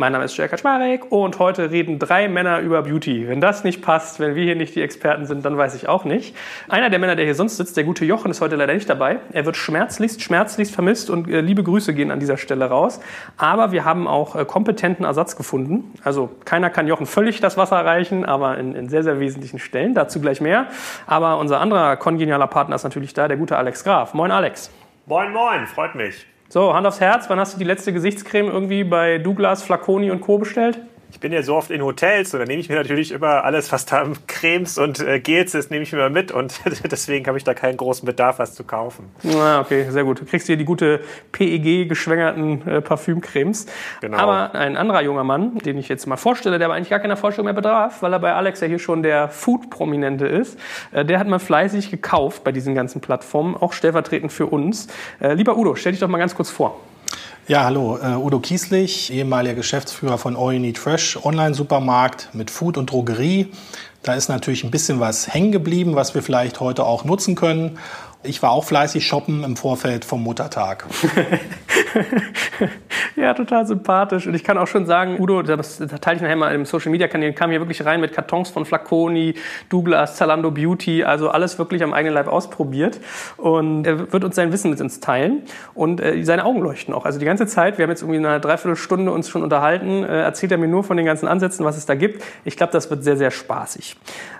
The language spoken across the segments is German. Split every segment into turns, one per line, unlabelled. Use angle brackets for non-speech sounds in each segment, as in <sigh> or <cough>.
Mein Name ist Jörg Kaczmarek und heute reden drei Männer über Beauty. Wenn das nicht passt, wenn wir hier nicht die Experten sind, dann weiß ich auch nicht. Einer der Männer, der hier sonst sitzt, der gute Jochen, ist heute leider nicht dabei. Er wird schmerzlichst, schmerzlichst vermisst und äh, liebe Grüße gehen an dieser Stelle raus. Aber wir haben auch äh, kompetenten Ersatz gefunden. Also keiner kann Jochen völlig das Wasser reichen, aber in, in sehr, sehr wesentlichen Stellen. Dazu gleich mehr. Aber unser anderer kongenialer Partner ist natürlich da, der gute Alex Graf. Moin Alex.
Moin, moin, freut mich.
So, Hand aufs Herz, wann hast du die letzte Gesichtscreme irgendwie bei Douglas, Flaconi und Co. bestellt?
Ich bin ja so oft in Hotels und da nehme ich mir natürlich immer alles, was da Cremes und äh, Gels ist, nehme ich mir mal mit und <laughs> deswegen habe ich da keinen großen Bedarf, was zu kaufen.
Ah, okay, sehr gut. Du kriegst hier die gute PEG-geschwängerten äh, Parfümcremes. Genau. Aber ein anderer junger Mann, den ich jetzt mal vorstelle, der aber eigentlich gar keine Vorstellung mehr bedarf, weil er bei Alex ja hier schon der Food-Prominente ist, äh, der hat mal fleißig gekauft bei diesen ganzen Plattformen, auch stellvertretend für uns. Äh, lieber Udo, stell dich doch mal ganz kurz vor.
Ja, hallo, uh, Udo Kieslich, ehemaliger Geschäftsführer von All You Need Fresh, Online-Supermarkt mit Food und Drogerie. Da ist natürlich ein bisschen was hängen geblieben, was wir vielleicht heute auch nutzen können. Ich war auch fleißig shoppen im Vorfeld vom Muttertag. <laughs>
ja, total sympathisch. Und ich kann auch schon sagen, Udo, das, teile ich nachher mal im Social Media Kanal, kam hier wirklich rein mit Kartons von Flaconi, Douglas, Zalando Beauty, also alles wirklich am eigenen Leib ausprobiert. Und er wird uns sein Wissen mit uns teilen und äh, seine Augen leuchten auch. Also die ganze Zeit, wir haben jetzt irgendwie eine Dreiviertelstunde uns schon unterhalten, äh, erzählt er mir nur von den ganzen Ansätzen, was es da gibt. Ich glaube, das wird sehr, sehr spaßig.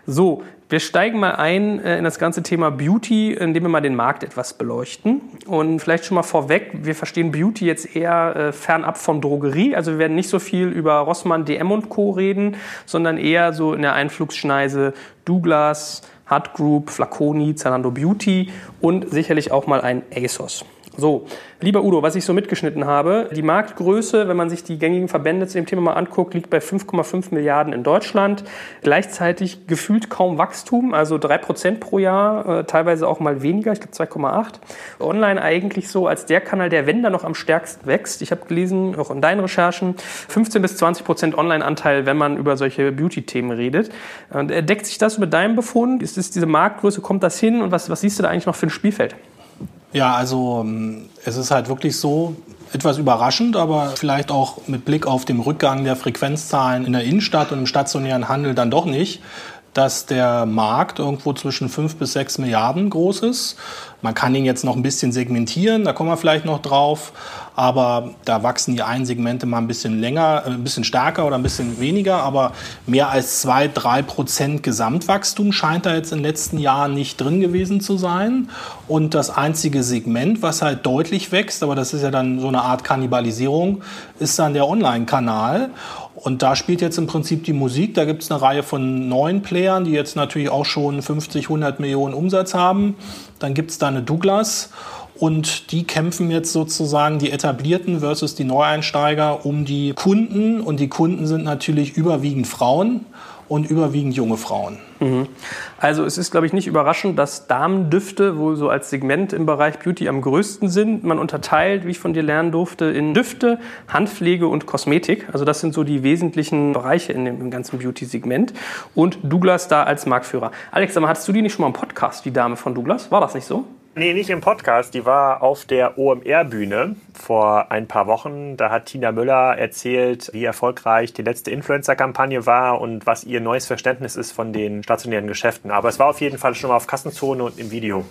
So, wir steigen mal ein äh, in das ganze Thema Beauty, indem wir mal den Markt etwas beleuchten. Und vielleicht schon mal vorweg, wir verstehen Beauty jetzt eher äh, fernab von Drogerie. Also wir werden nicht so viel über Rossmann, DM und Co. reden, sondern eher so in der Einflugsschneise Douglas, Hut Group, Flaconi, Zalando Beauty und sicherlich auch mal ein ASOS. So, lieber Udo, was ich so mitgeschnitten habe, die Marktgröße, wenn man sich die gängigen Verbände zu dem Thema mal anguckt, liegt bei 5,5 Milliarden in Deutschland. Gleichzeitig gefühlt kaum Wachstum, also 3 Prozent pro Jahr, äh, teilweise auch mal weniger, ich glaube 2,8. Online eigentlich so als der Kanal, der wenn da noch am stärksten wächst. Ich habe gelesen, auch in deinen Recherchen, 15 bis 20 Prozent Online-Anteil, wenn man über solche Beauty-Themen redet. Und äh, deckt sich das mit deinem Befund? Ist es diese Marktgröße, kommt das hin und was, was siehst du da eigentlich noch für ein Spielfeld?
Ja, also ähm, es ist halt wirklich so, etwas überraschend, aber vielleicht auch mit Blick auf den Rückgang der Frequenzzahlen in der Innenstadt und im stationären Handel dann doch nicht, dass der Markt irgendwo zwischen 5 bis 6 Milliarden groß ist. Man kann ihn jetzt noch ein bisschen segmentieren, da kommen wir vielleicht noch drauf, aber da wachsen die einen Segmente mal ein bisschen länger, äh, ein bisschen stärker oder ein bisschen weniger, aber mehr als 2, 3 Prozent Gesamtwachstum scheint da jetzt in den letzten Jahren nicht drin gewesen zu sein. Und das einzige Segment, was halt deutlich wächst, aber das ist ja dann so eine Art Kannibalisierung, ist dann der Online-Kanal. Und da spielt jetzt im Prinzip die Musik. Da gibt es eine Reihe von neuen Playern, die jetzt natürlich auch schon 50, 100 Millionen Umsatz haben. Dann gibt es da eine Douglas. Und die kämpfen jetzt sozusagen die etablierten versus die Neueinsteiger um die Kunden. Und die Kunden sind natürlich überwiegend Frauen und überwiegend junge Frauen.
Mhm. Also es ist, glaube ich, nicht überraschend, dass Damendüfte wohl so als Segment im Bereich Beauty am größten sind. Man unterteilt, wie ich von dir lernen durfte, in Düfte, Handpflege und Kosmetik. Also das sind so die wesentlichen Bereiche in dem ganzen Beauty-Segment. Und Douglas da als Marktführer. Alex, aber hattest du die nicht schon mal im Podcast, die Dame von Douglas? War das nicht so?
Nee, nicht im Podcast. Die war auf der OMR-Bühne vor ein paar Wochen. Da hat Tina Müller erzählt, wie erfolgreich die letzte Influencer-Kampagne war und was ihr neues Verständnis ist von den stationären Geschäften. Aber es war auf jeden Fall schon mal auf Kassenzone und im Video.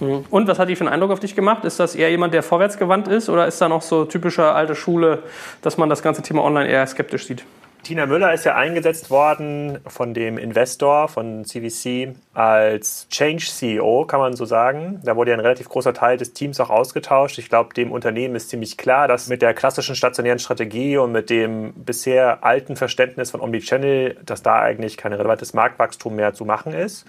Mhm. Und was hat die für einen Eindruck auf dich gemacht? Ist das eher jemand, der vorwärtsgewandt ist oder ist da noch so typischer alte Schule, dass man das ganze Thema online eher skeptisch sieht?
Tina Müller ist ja eingesetzt worden von dem Investor, von CVC, als Change CEO, kann man so sagen. Da wurde ja ein relativ großer Teil des Teams auch ausgetauscht. Ich glaube, dem Unternehmen ist ziemlich klar, dass mit der klassischen stationären Strategie und mit dem bisher alten Verständnis von Omnichannel, dass da eigentlich kein relevantes Marktwachstum mehr zu machen ist.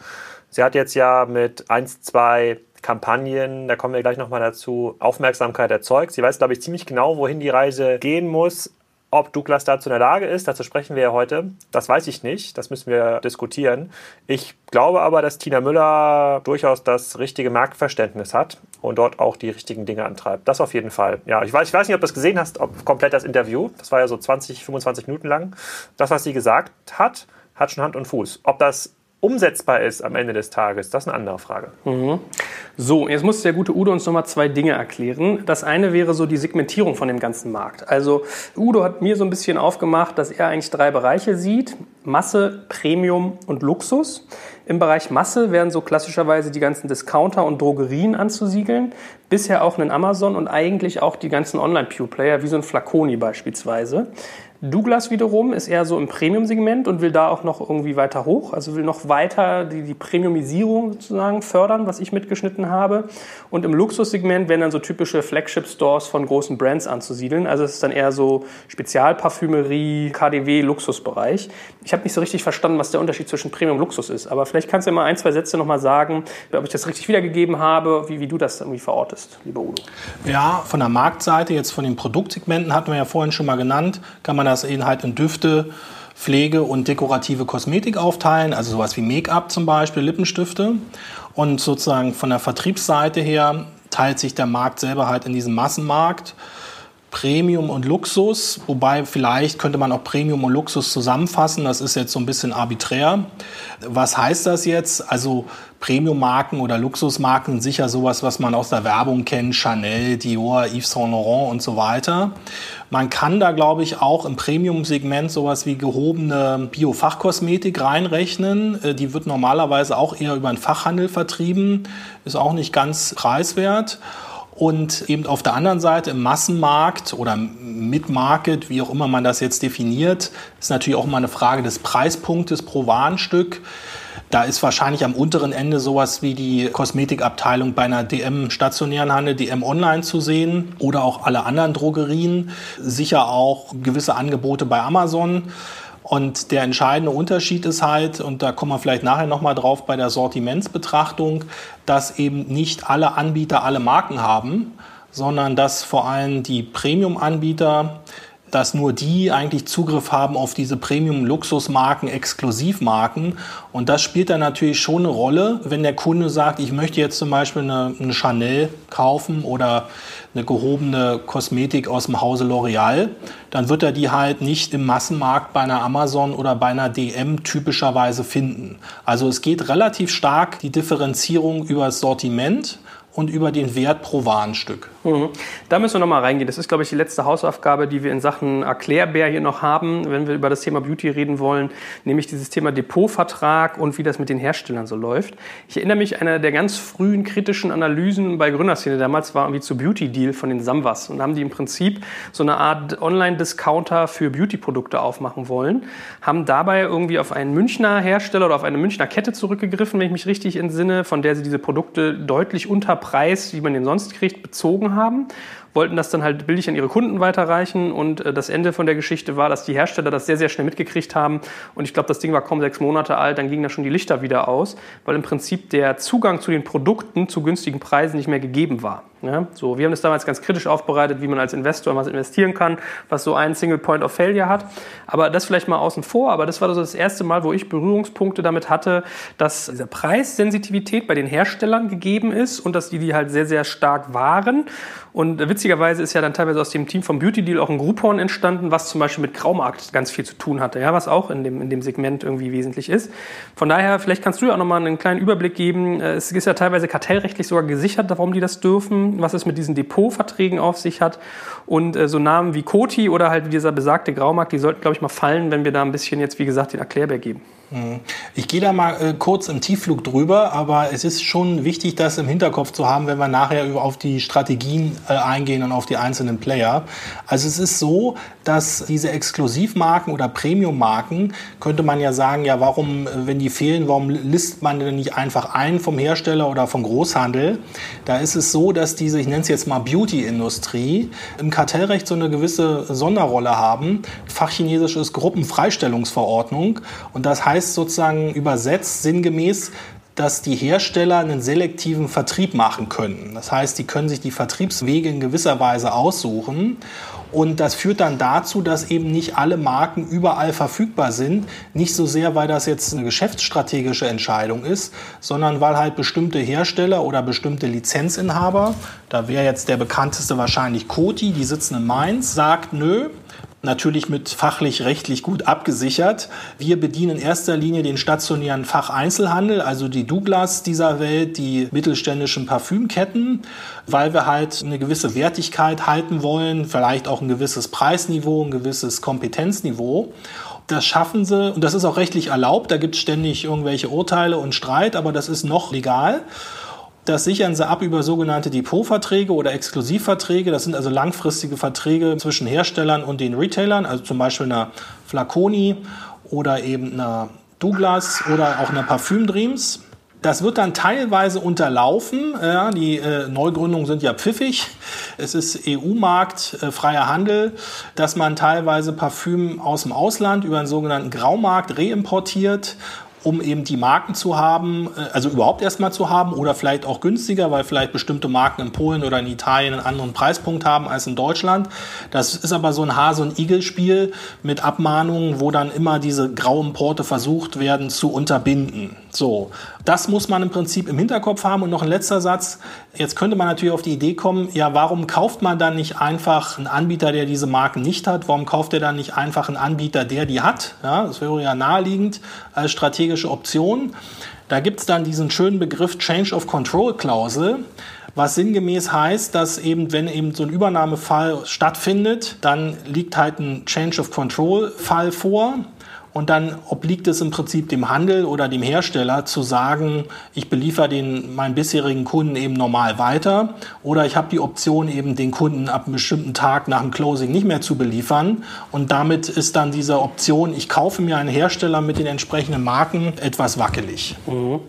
Sie hat jetzt ja mit 1, 2 Kampagnen, da kommen wir gleich nochmal dazu, Aufmerksamkeit erzeugt. Sie weiß, glaube ich, ziemlich genau, wohin die Reise gehen muss Ob Douglas dazu in der Lage ist, dazu sprechen wir ja heute, das weiß ich nicht. Das müssen wir diskutieren. Ich glaube aber, dass Tina Müller durchaus das richtige Marktverständnis hat und dort auch die richtigen Dinge antreibt. Das auf jeden Fall. Ja, ich weiß, ich weiß nicht, ob du das gesehen hast, ob komplett das Interview. Das war ja so 20, 25 Minuten lang. Das, was sie gesagt hat, hat schon Hand und Fuß. Ob das umsetzbar ist am Ende des Tages, das ist eine andere Frage.
Mhm. So, jetzt muss der gute Udo uns nochmal zwei Dinge erklären. Das eine wäre so die Segmentierung von dem ganzen Markt. Also Udo hat mir so ein bisschen aufgemacht, dass er eigentlich drei Bereiche sieht. Masse, Premium und Luxus. Im Bereich Masse werden so klassischerweise die ganzen Discounter und Drogerien anzusiegeln. Bisher auch einen Amazon und eigentlich auch die ganzen Online-Pure-Player, wie so ein Flaconi beispielsweise. Douglas wiederum ist eher so im Premium-Segment und will da auch noch irgendwie weiter hoch, also will noch weiter die, die Premiumisierung sozusagen fördern, was ich mitgeschnitten habe. Und im Luxussegment werden dann so typische Flagship-Stores von großen Brands anzusiedeln. Also es ist dann eher so Spezialparfümerie, KDW, Luxusbereich. Ich habe nicht so richtig verstanden, was der Unterschied zwischen Premium und Luxus ist, aber vielleicht kannst du ja mal ein, zwei Sätze nochmal sagen, ob ich das richtig wiedergegeben habe, wie, wie du das irgendwie verortest, lieber Udo.
Ja, von der Marktseite, jetzt von den Produktsegmenten hatten wir ja vorhin schon mal genannt, kann man das halt in Düfte, Pflege und dekorative Kosmetik aufteilen, also sowas wie Make-up zum Beispiel, Lippenstifte. Und sozusagen von der Vertriebsseite her teilt sich der Markt selber halt in diesen Massenmarkt. Premium und Luxus, wobei vielleicht könnte man auch Premium und Luxus zusammenfassen. Das ist jetzt so ein bisschen arbiträr. Was heißt das jetzt? Also Premium-Marken oder Luxusmarken sicher sowas, was man aus der Werbung kennt, Chanel, Dior, Yves Saint Laurent und so weiter. Man kann da, glaube ich, auch im Premium-Segment sowas wie gehobene Bio-Fachkosmetik reinrechnen. Äh, die wird normalerweise auch eher über den Fachhandel vertrieben, ist auch nicht ganz preiswert. Und eben auf der anderen Seite im Massenmarkt oder Mid-Market, wie auch immer man das jetzt definiert, ist natürlich auch immer eine Frage des Preispunktes pro Warenstück. Da ist wahrscheinlich am unteren Ende sowas wie die Kosmetikabteilung bei einer DM stationären Handel, DM Online zu sehen oder auch alle anderen Drogerien. Sicher auch gewisse Angebote bei Amazon. Und der entscheidende Unterschied ist halt, und da kommen wir vielleicht nachher nochmal drauf bei der Sortimentsbetrachtung, dass eben nicht alle Anbieter alle Marken haben, sondern dass vor allem die Premium-Anbieter dass nur die eigentlich Zugriff haben auf diese Premium-Luxusmarken, Exklusivmarken. Und das spielt dann natürlich schon eine Rolle, wenn der Kunde sagt, ich möchte jetzt zum Beispiel eine, eine Chanel kaufen oder eine gehobene Kosmetik aus dem Hause L'Oreal, dann wird er die halt nicht im Massenmarkt bei einer Amazon oder bei einer DM typischerweise finden. Also es geht relativ stark die Differenzierung über das Sortiment und über den Wert pro Warenstück.
Mhm. Da müssen wir nochmal reingehen. Das ist, glaube ich, die letzte Hausaufgabe, die wir in Sachen Erklärbär hier noch haben, wenn wir über das Thema Beauty reden wollen, nämlich dieses Thema Depotvertrag und wie das mit den Herstellern so läuft. Ich erinnere mich, einer der ganz frühen kritischen Analysen bei Gründerszene damals war irgendwie zu Beauty Deal von den Samwas. Und da haben die im Prinzip so eine Art Online-Discounter für Beauty-Produkte aufmachen wollen, haben dabei irgendwie auf einen Münchner Hersteller oder auf eine Münchner Kette zurückgegriffen, wenn ich mich richtig entsinne, von der sie diese Produkte deutlich unter Preis, wie man den sonst kriegt, bezogen haben wollten das dann halt billig an ihre Kunden weiterreichen und äh, das Ende von der Geschichte war, dass die Hersteller das sehr, sehr schnell mitgekriegt haben und ich glaube, das Ding war kaum sechs Monate alt, dann gingen da schon die Lichter wieder aus, weil im Prinzip der Zugang zu den Produkten zu günstigen Preisen nicht mehr gegeben war. Ja, so, wir haben das damals ganz kritisch aufbereitet, wie man als Investor was investieren kann, was so einen Single Point of Failure hat. Aber das vielleicht mal außen vor. Aber das war so das erste Mal, wo ich Berührungspunkte damit hatte, dass diese Preissensitivität bei den Herstellern gegeben ist und dass die die halt sehr, sehr stark waren. Und witzigerweise ist ja dann teilweise aus dem Team vom Beauty Deal auch ein Groupon entstanden, was zum Beispiel mit Graumarkt ganz viel zu tun hatte, ja, was auch in dem, in dem Segment irgendwie wesentlich ist. Von daher, vielleicht kannst du ja auch nochmal einen kleinen Überblick geben. Es ist ja teilweise kartellrechtlich sogar gesichert, warum die das dürfen, was es mit diesen Depotverträgen auf sich hat. Und äh, so Namen wie Koti oder halt dieser besagte Graumarkt, die sollten, glaube ich, mal fallen, wenn wir da ein bisschen jetzt, wie gesagt, den Erklärbär geben.
Mhm. Ich gehe da mal äh, kurz im Tiefflug drüber, aber es ist schon wichtig, das im Hinterkopf zu haben, wenn wir nachher auf die Strategien äh, eingehen und auf die einzelnen Player. Also es ist so, dass diese Exklusivmarken oder Premiummarken, könnte man ja sagen, ja, warum, äh, wenn die fehlen, warum listet man denn nicht einfach ein vom Hersteller oder vom Großhandel? Da ist es so, dass diese, ich nenne es jetzt mal Beauty-Industrie, im Kartellrecht so eine gewisse Sonderrolle haben. Fachchinesisch ist Gruppenfreistellungsverordnung und das heißt, heißt sozusagen übersetzt sinngemäß, dass die Hersteller einen selektiven Vertrieb machen können. Das heißt, die können sich die Vertriebswege in gewisser Weise aussuchen. Und das führt dann dazu, dass eben nicht alle Marken überall verfügbar sind. Nicht so sehr, weil das jetzt eine geschäftsstrategische Entscheidung ist, sondern weil halt bestimmte Hersteller oder bestimmte Lizenzinhaber, da wäre jetzt der bekannteste wahrscheinlich Coty, die sitzen in Mainz, sagt, nö, natürlich mit fachlich rechtlich gut abgesichert. Wir bedienen in erster Linie den stationären Facheinzelhandel, also die Douglas dieser Welt, die mittelständischen Parfümketten, weil wir halt eine gewisse Wertigkeit halten wollen, vielleicht auch ein gewisses Preisniveau, ein gewisses Kompetenzniveau. Das schaffen sie und das ist auch rechtlich erlaubt. Da gibt es ständig irgendwelche Urteile und Streit, aber das ist noch legal. Das sichern sie ab über sogenannte Depotverträge oder Exklusivverträge. Das sind also langfristige Verträge zwischen Herstellern und den Retailern, also zum Beispiel einer Flaconi oder eben einer Douglas oder auch einer Parfüm Dreams. Das wird dann teilweise unterlaufen. Ja, die äh, Neugründungen sind ja pfiffig. Es ist EU-Markt, äh, freier Handel, dass man teilweise Parfüm aus dem Ausland über einen sogenannten Graumarkt reimportiert um eben die Marken zu haben, äh, also überhaupt erstmal zu haben oder vielleicht auch günstiger, weil vielleicht bestimmte Marken in Polen oder in Italien einen anderen Preispunkt haben als in Deutschland. Das ist aber so ein Hase- und Igel-Spiel mit Abmahnungen, wo dann immer diese grauen Porte versucht werden zu unterbinden. So, das muss man im Prinzip im Hinterkopf haben. Und noch ein letzter Satz. Jetzt könnte man natürlich auf die Idee kommen, ja, warum kauft man dann nicht einfach einen Anbieter, der diese Marken nicht hat? Warum kauft er dann nicht einfach einen Anbieter, der die hat? Ja, das wäre ja naheliegend als strategische Option. Da gibt es dann diesen schönen Begriff Change of Control Klausel was sinngemäß heißt, dass eben, wenn eben so ein Übernahmefall stattfindet, dann liegt halt ein Change of Control Fall vor und dann obliegt es im Prinzip dem Handel oder dem Hersteller zu sagen, ich beliefer den meinen bisherigen Kunden eben normal weiter oder ich habe die Option eben den Kunden ab einem bestimmten Tag nach dem Closing nicht mehr zu beliefern und damit ist dann diese Option, ich kaufe mir einen Hersteller mit den entsprechenden Marken etwas wackelig.
Mhm.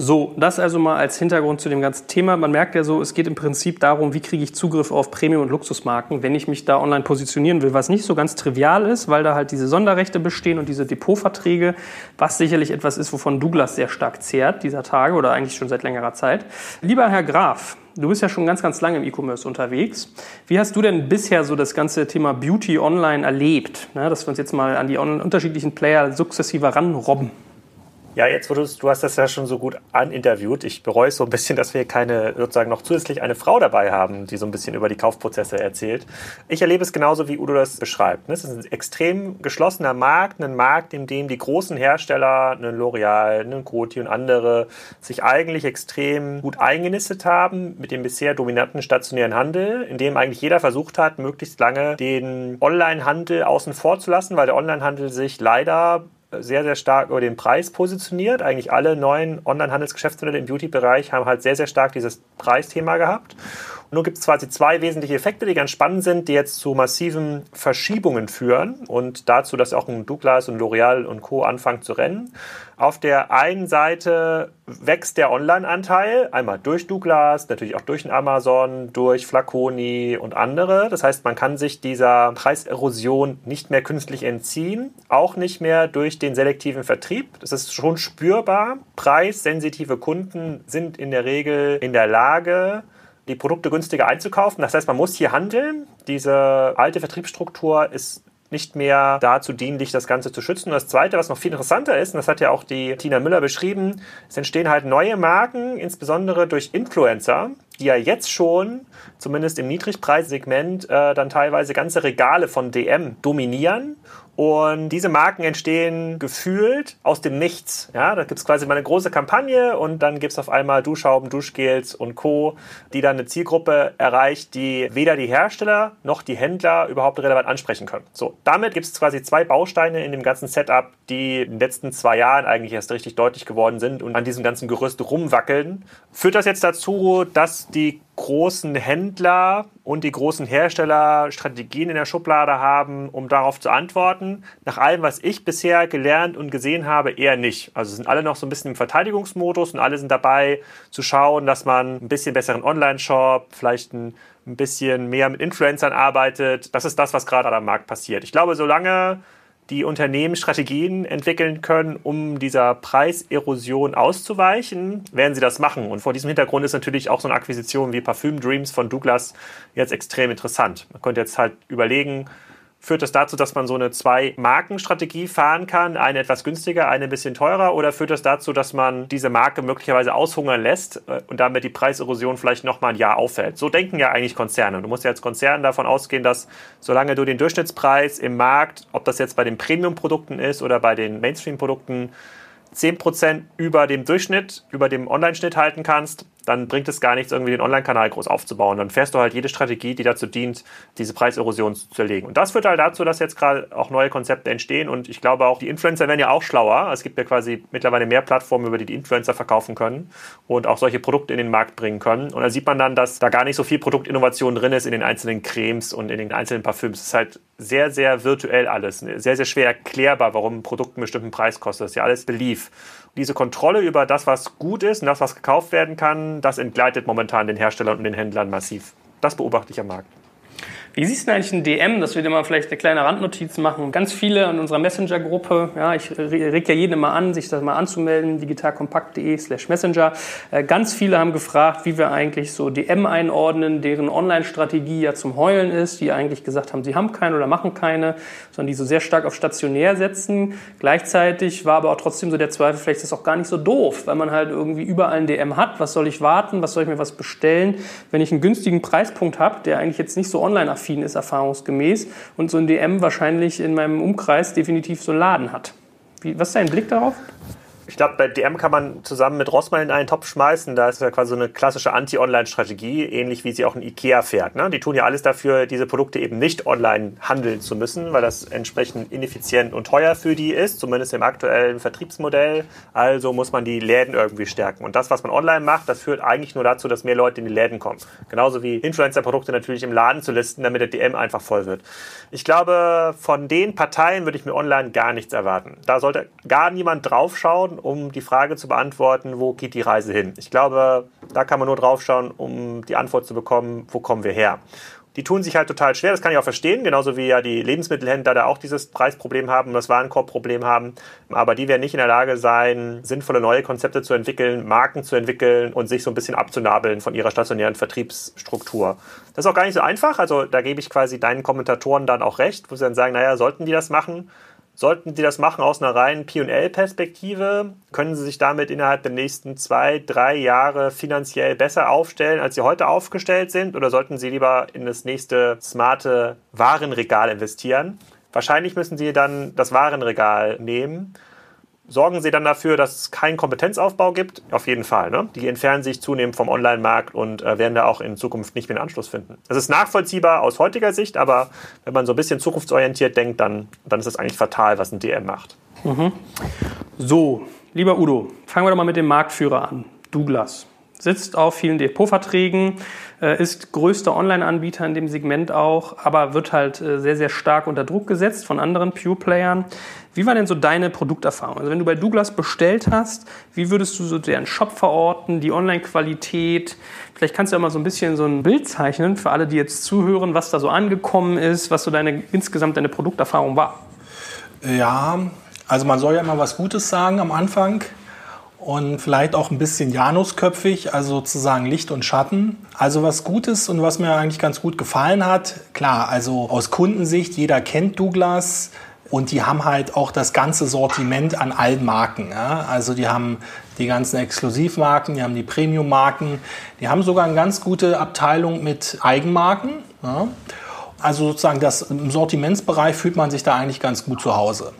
So, das also mal als Hintergrund zu dem ganzen Thema. Man merkt ja so, es geht im Prinzip darum, wie kriege ich Zugriff auf Premium- und Luxusmarken, wenn ich mich da online positionieren will, was nicht so ganz trivial ist, weil da halt diese Sonderrechte bestehen und diese Depotverträge, was sicherlich etwas ist, wovon Douglas sehr stark zehrt dieser Tage oder eigentlich schon seit längerer Zeit. Lieber Herr Graf, Du bist ja schon ganz, ganz lange im E-Commerce unterwegs. Wie hast du denn bisher so das ganze Thema Beauty online erlebt? Ne, dass wir uns jetzt mal an die unterschiedlichen Player sukzessive ranrobben.
Ja, jetzt, wo du, du hast das ja schon so gut aninterviewt. Ich bereue so ein bisschen, dass wir keine, sozusagen noch zusätzlich eine Frau dabei haben, die so ein bisschen über die Kaufprozesse erzählt. Ich erlebe es genauso, wie Udo das beschreibt. Es ist ein extrem geschlossener Markt, ein Markt, in dem die großen Hersteller, ein L'Oreal, ein Coty und andere, sich eigentlich extrem gut eingenistet haben mit dem bisher dominanten stationären Handel, in dem eigentlich jeder versucht hat, möglichst lange den Onlinehandel außen vor zu lassen, weil der Onlinehandel sich leider sehr, sehr stark über den Preis positioniert. Eigentlich alle neuen Online-Handelsgeschäftsmodelle im Beauty-Bereich haben halt sehr, sehr stark dieses Preisthema gehabt. Nun gibt es quasi zwei wesentliche Effekte, die ganz spannend sind, die jetzt zu massiven Verschiebungen führen und dazu, dass auch ein Douglas und L'Oreal und Co. anfangen zu rennen. Auf der einen Seite wächst der Online-Anteil, einmal durch Douglas, natürlich auch durch Amazon, durch Flaconi und andere. Das heißt, man kann sich dieser Preiserosion nicht mehr künstlich entziehen, auch nicht mehr durch den selektiven Vertrieb. Das ist schon spürbar. Preissensitive Kunden sind in der Regel in der Lage, die Produkte günstiger einzukaufen. Das heißt, man muss hier handeln. Diese alte Vertriebsstruktur ist nicht mehr dazu dienlich, das Ganze zu schützen. Und das Zweite, was noch viel interessanter ist, und das hat ja auch die Tina Müller beschrieben, es entstehen halt neue Marken, insbesondere durch Influencer, die ja jetzt schon, zumindest im Niedrigpreissegment, äh, dann teilweise ganze Regale von DM dominieren und diese Marken entstehen gefühlt aus dem Nichts. Ja, da gibt es quasi mal eine große Kampagne und dann gibt es auf einmal Duschhauben, Duschgels und Co., die dann eine Zielgruppe erreicht, die weder die Hersteller noch die Händler überhaupt relevant ansprechen können. So, damit gibt es quasi zwei Bausteine in dem ganzen Setup, die in den letzten zwei Jahren eigentlich erst richtig deutlich geworden sind und an diesem ganzen Gerüst rumwackeln. Führt das jetzt dazu, dass die großen Händler und die großen Hersteller Strategien in der Schublade haben, um darauf zu antworten. Nach allem, was ich bisher gelernt und gesehen habe, eher nicht. Also sind alle noch so ein bisschen im Verteidigungsmodus und alle sind dabei zu schauen, dass man ein bisschen besseren Online-Shop, vielleicht ein, ein bisschen mehr mit Influencern arbeitet. Das ist das, was gerade am Markt passiert. Ich glaube, solange die Unternehmen Strategien entwickeln können, um dieser Preiserosion auszuweichen, werden sie das machen. Und vor diesem Hintergrund ist natürlich auch so eine Akquisition wie Parfüm Dreams von Douglas jetzt extrem interessant. Man könnte jetzt halt überlegen, Führt das dazu, dass man so eine Zwei-Marken-Strategie fahren kann, eine etwas günstiger, eine ein bisschen teurer? Oder führt das dazu, dass man diese Marke möglicherweise aushungern lässt äh, und damit die Preiserosion vielleicht nochmal ein Jahr auffällt? So denken ja eigentlich Konzerne. Du musst ja als Konzern davon ausgehen, dass solange du den Durchschnittspreis im Markt, ob das jetzt bei den Premium-Produkten ist oder bei den Mainstream-Produkten, 10% über dem Durchschnitt, über dem Online-Schnitt halten kannst, dann bringt es gar nichts, irgendwie den Online-Kanal groß aufzubauen. Dann fährst du halt jede Strategie, die dazu dient, diese Preiserosion zu zerlegen. Und das führt halt dazu, dass jetzt gerade auch neue Konzepte entstehen. Und ich glaube auch, die Influencer werden ja auch schlauer. Es gibt ja quasi mittlerweile mehr Plattformen, über die die Influencer verkaufen können und auch solche Produkte in den Markt bringen können. Und da sieht man dann, dass da gar nicht so viel Produktinnovation drin ist in den einzelnen Cremes und in den einzelnen Parfüms. Es ist halt sehr, sehr virtuell alles. Sehr, sehr schwer erklärbar, warum ein Produkt einen bestimmten Preis kostet. Das ist ja alles Belief. Diese Kontrolle über das, was gut ist und das, was gekauft werden kann, das entgleitet momentan den Herstellern und den Händlern massiv. Das beobachte ich am Markt.
Wie siehst du eigentlich ein DM, dass wir dir mal vielleicht eine kleine Randnotiz machen? Ganz viele in unserer Messenger-Gruppe, ja, ich reg ja jeden immer an, sich das mal anzumelden, digitalkompakt.de slash Messenger. Äh, ganz viele haben gefragt, wie wir eigentlich so DM einordnen, deren Online-Strategie ja zum Heulen ist, die eigentlich gesagt haben, sie haben keine oder machen keine, sondern die so sehr stark auf stationär setzen. Gleichzeitig war aber auch trotzdem so der Zweifel, vielleicht ist das auch gar nicht so doof, weil man halt irgendwie überall ein DM hat. Was soll ich warten? Was soll ich mir was bestellen? Wenn ich einen günstigen Preispunkt habe, der eigentlich jetzt nicht so online affin affin ist, erfahrungsgemäß, und so ein DM wahrscheinlich in meinem Umkreis definitiv so einen Laden hat. Wie, was ist dein Blick darauf?
Ich glaube, bei DM kann man zusammen mit Rossmann in einen Topf schmeißen. Da ist ja quasi so eine klassische Anti-Online-Strategie, ähnlich wie sie auch ein Ikea fährt. Ne? Die tun ja alles dafür, diese Produkte eben nicht online handeln zu müssen, weil das entsprechend ineffizient und teuer für die ist, zumindest im aktuellen Vertriebsmodell. Also muss man die Läden irgendwie stärken. Und das, was man online macht, das führt eigentlich nur dazu, dass mehr Leute in die Läden kommen. Genauso wie Influencer-Produkte natürlich im Laden zu listen, damit der DM einfach voll wird. Ich glaube, von den Parteien würde ich mir online gar nichts erwarten. Da sollte gar niemand draufschauen um die Frage zu beantworten, wo geht die Reise hin? Ich glaube, da kann man nur draufschauen, um die Antwort zu bekommen, wo kommen wir her? Die tun sich halt total schwer, das kann ich auch verstehen, genauso wie ja die Lebensmittelhändler da auch dieses Preisproblem haben und das Warenkorbproblem haben. Aber die werden nicht in der Lage sein, sinnvolle neue Konzepte zu entwickeln, Marken zu entwickeln und sich so ein bisschen abzunabeln von ihrer stationären Vertriebsstruktur. Das ist auch gar nicht so einfach. Also da gebe ich quasi deinen Kommentatoren dann auch recht, wo sie dann sagen, naja, sollten die das machen? Sollten Sie das machen aus einer reinen P&L-Perspektive, können Sie sich damit innerhalb der nächsten zwei, drei Jahre finanziell besser aufstellen, als Sie heute aufgestellt sind? Oder sollten Sie lieber in das nächste smarte Warenregal investieren? Wahrscheinlich müssen Sie dann das Warenregal nehmen Sorgen Sie dann dafür, dass es keinen Kompetenzaufbau gibt? Auf jeden Fall. Ne? Die entfernen sich zunehmend vom Online-Markt und äh, werden da auch in Zukunft nicht mehr einen Anschluss finden. Das ist nachvollziehbar aus heutiger Sicht, aber wenn man so ein bisschen zukunftsorientiert denkt, dann, dann ist es eigentlich fatal, was ein DM macht.
Mhm. So, lieber Udo, fangen wir doch mal mit dem Marktführer an. Douglas sitzt auf vielen Depotverträgen, äh, ist größter Online-Anbieter in dem Segment auch, aber wird halt äh, sehr, sehr stark unter Druck gesetzt von anderen Pure-Playern. Wie war denn so deine Produkterfahrung? Also wenn du bei Douglas bestellt hast, wie würdest du so deren Shop verorten, die Online-Qualität? Vielleicht kannst du ja mal so ein bisschen so ein Bild zeichnen für alle, die jetzt zuhören, was da so angekommen ist, was so deine insgesamt deine Produkterfahrung war.
Ja, also man soll ja mal was Gutes sagen am Anfang und vielleicht auch ein bisschen Janusköpfig, also sozusagen Licht und Schatten. Also was Gutes und was mir eigentlich ganz gut gefallen hat, klar, also aus Kundensicht, jeder kennt Douglas und die haben halt auch das ganze Sortiment an allen Marken. Ja? Also die haben die ganzen Exklusivmarken, die haben die Premium-Marken, die haben sogar eine ganz gute Abteilung mit Eigenmarken. Ja? Also sozusagen das, im Sortimentsbereich fühlt man sich da eigentlich ganz gut zu Hause.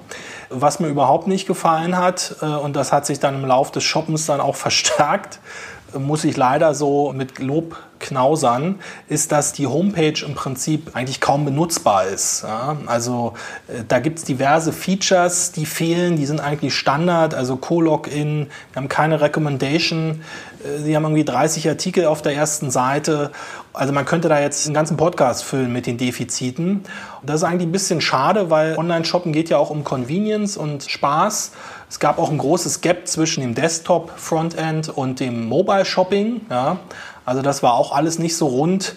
Was mir überhaupt nicht gefallen hat, äh, und das hat sich dann im Laufe des Shoppens dann auch <laughs> verstärkt, muss ich leider so mit Lob knausern, ist, dass die Homepage im Prinzip eigentlich kaum benutzbar ist. Ja? Also äh, da gibt es diverse Features, die fehlen, die sind eigentlich Standard, also Co-Login, wir haben keine Recommendation, äh, haben irgendwie 30 Artikel auf der ersten Seite. Also man könnte da jetzt einen ganzen Podcast füllen mit den Defiziten. Und das ist eigentlich ein bisschen schade, weil Online-Shoppen geht ja auch um Convenience und Spaß. Es gab auch ein großes Gap zwischen dem Desktop-Frontend und dem Mobile-Shopping. Ja. Also das war auch alles nicht so rund.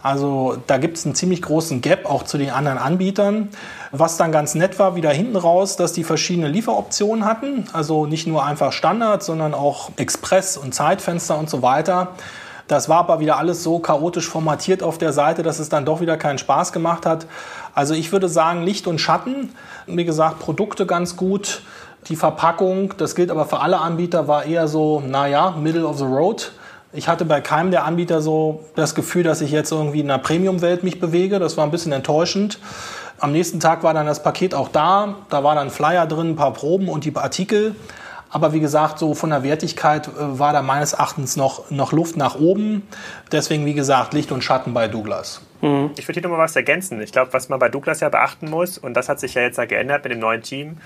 Also da gibt es einen ziemlich großen Gap auch zu den anderen Anbietern. Was dann ganz nett war, wieder hinten raus, dass die verschiedene Lieferoptionen hatten. Also nicht nur einfach Standard, sondern auch Express und Zeitfenster und so weiter. Das war aber wieder alles so chaotisch formatiert auf der Seite, dass es dann doch wieder keinen Spaß gemacht hat. Also ich würde sagen, Licht und Schatten. Wie gesagt, Produkte ganz gut. Die Verpackung, das gilt aber für alle Anbieter, war eher so, naja, middle of the road. Ich hatte bei keinem der Anbieter so das Gefühl, dass ich jetzt irgendwie in einer Premium-Welt mich bewege. Das war ein bisschen enttäuschend. Am nächsten Tag war dann das Paket auch da. Da war dann Flyer drin, ein paar Proben und die Artikel. Aber wie gesagt, so von der Wertigkeit äh, war da meines Erachtens noch, noch Luft nach oben. Deswegen, wie gesagt, Licht und Schatten bei Douglas.
Mhm. Ich würde hier nochmal was ergänzen. Ich glaube, was man bei Douglas ja beachten muss, und das hat sich ja jetzt ja geändert mit dem neuen Team.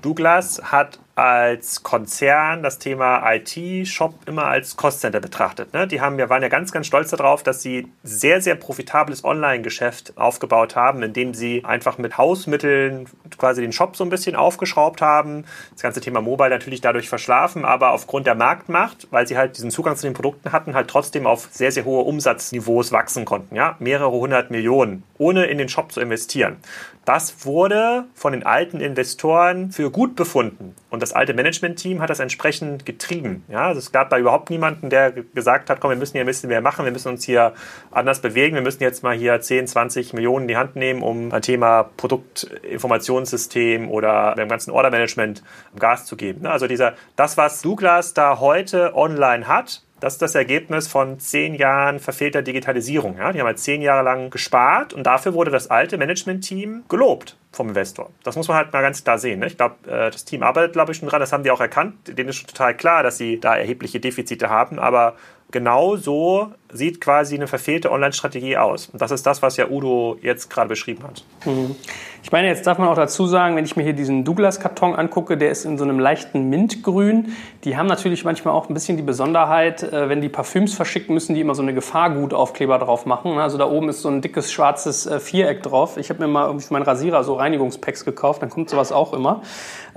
Douglas hat als Konzern das Thema IT-Shop immer als Cost-Center betrachtet. Ne? Die haben, wir waren ja ganz, ganz stolz darauf, dass sie sehr, sehr profitables Online-Geschäft aufgebaut haben, indem sie einfach mit Hausmitteln quasi den Shop so ein bisschen aufgeschraubt haben. Das ganze Thema Mobile natürlich dadurch verschlafen, aber aufgrund der Marktmacht, weil sie halt diesen Zugang zu den Produkten hatten, halt trotzdem auf sehr, sehr hohe Umsatzniveaus wachsen konnten. Ja? Mehrere hundert Millionen, ohne in den Shop zu investieren. Das wurde von den alten Investoren für gut befunden. Und das alte Management-Team hat das entsprechend getrieben. Ja, also es gab da überhaupt niemanden, der gesagt hat, komm, wir müssen hier ein bisschen mehr machen, wir müssen uns hier anders bewegen, wir müssen jetzt mal hier 10, 20 Millionen in die Hand nehmen, um ein Thema Produktinformationssystem oder dem ganzen Order-Management Gas zu geben. Also dieser, das, was Douglas da heute online hat, das ist das Ergebnis von zehn Jahren verfehlter Digitalisierung. Ja? Die haben halt zehn Jahre lang gespart und dafür wurde das alte Management-Team gelobt vom Investor. Das muss man halt mal ganz klar sehen. Ne? Ich glaube, äh, das Team arbeitet, glaube ich, schon dran. Das haben die auch erkannt. Denen ist schon total klar, dass sie da erhebliche Defizite haben. Aber genau so sieht quasi eine verfehlte Online-Strategie aus. Und das ist das, was ja Udo jetzt gerade beschrieben hat.
Mhm. Ich meine, jetzt darf man auch dazu sagen, wenn ich mir hier diesen Douglas-Karton angucke, der ist in so einem leichten Mintgrün. Die haben natürlich manchmal auch ein bisschen die Besonderheit, äh, wenn die Parfüms verschicken, müssen die immer so eine Gefahrgutaufkleber drauf machen. Also da oben ist so ein dickes schwarzes äh, Viereck drauf. Ich habe mir mal irgendwie für meinen Rasierer so Reinigungspacks gekauft, dann kommt sowas auch immer.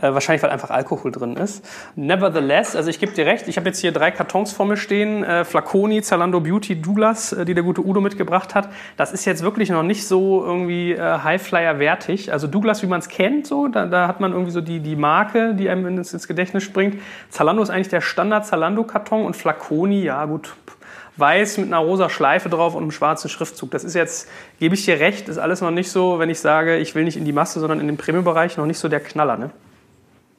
Äh, wahrscheinlich, weil einfach Alkohol drin ist. Nevertheless, also ich gebe dir recht, ich habe jetzt hier drei Kartons vor mir stehen. Flaconi, Zalando Beauty, Douglas, die der gute Udo mitgebracht hat. Das ist jetzt wirklich noch nicht so irgendwie Highflyer wertig nicht. Also Douglas, wie man es kennt, so, da, da, hat man irgendwie so die, die Marke, die einem ins, ins Gedächtnis springt. Zalando ist eigentlich der Standard-Zalando-Karton und Flaconi, ja gut, weiß mit einer rosa Schleife drauf und einem schwarzen Schriftzug. Das ist jetzt, gebe ich dir recht, ist alles noch nicht so, wenn ich sage, ich will nicht in die Masse, sondern in den Premium-Bereich, noch nicht so der Knaller. Ne?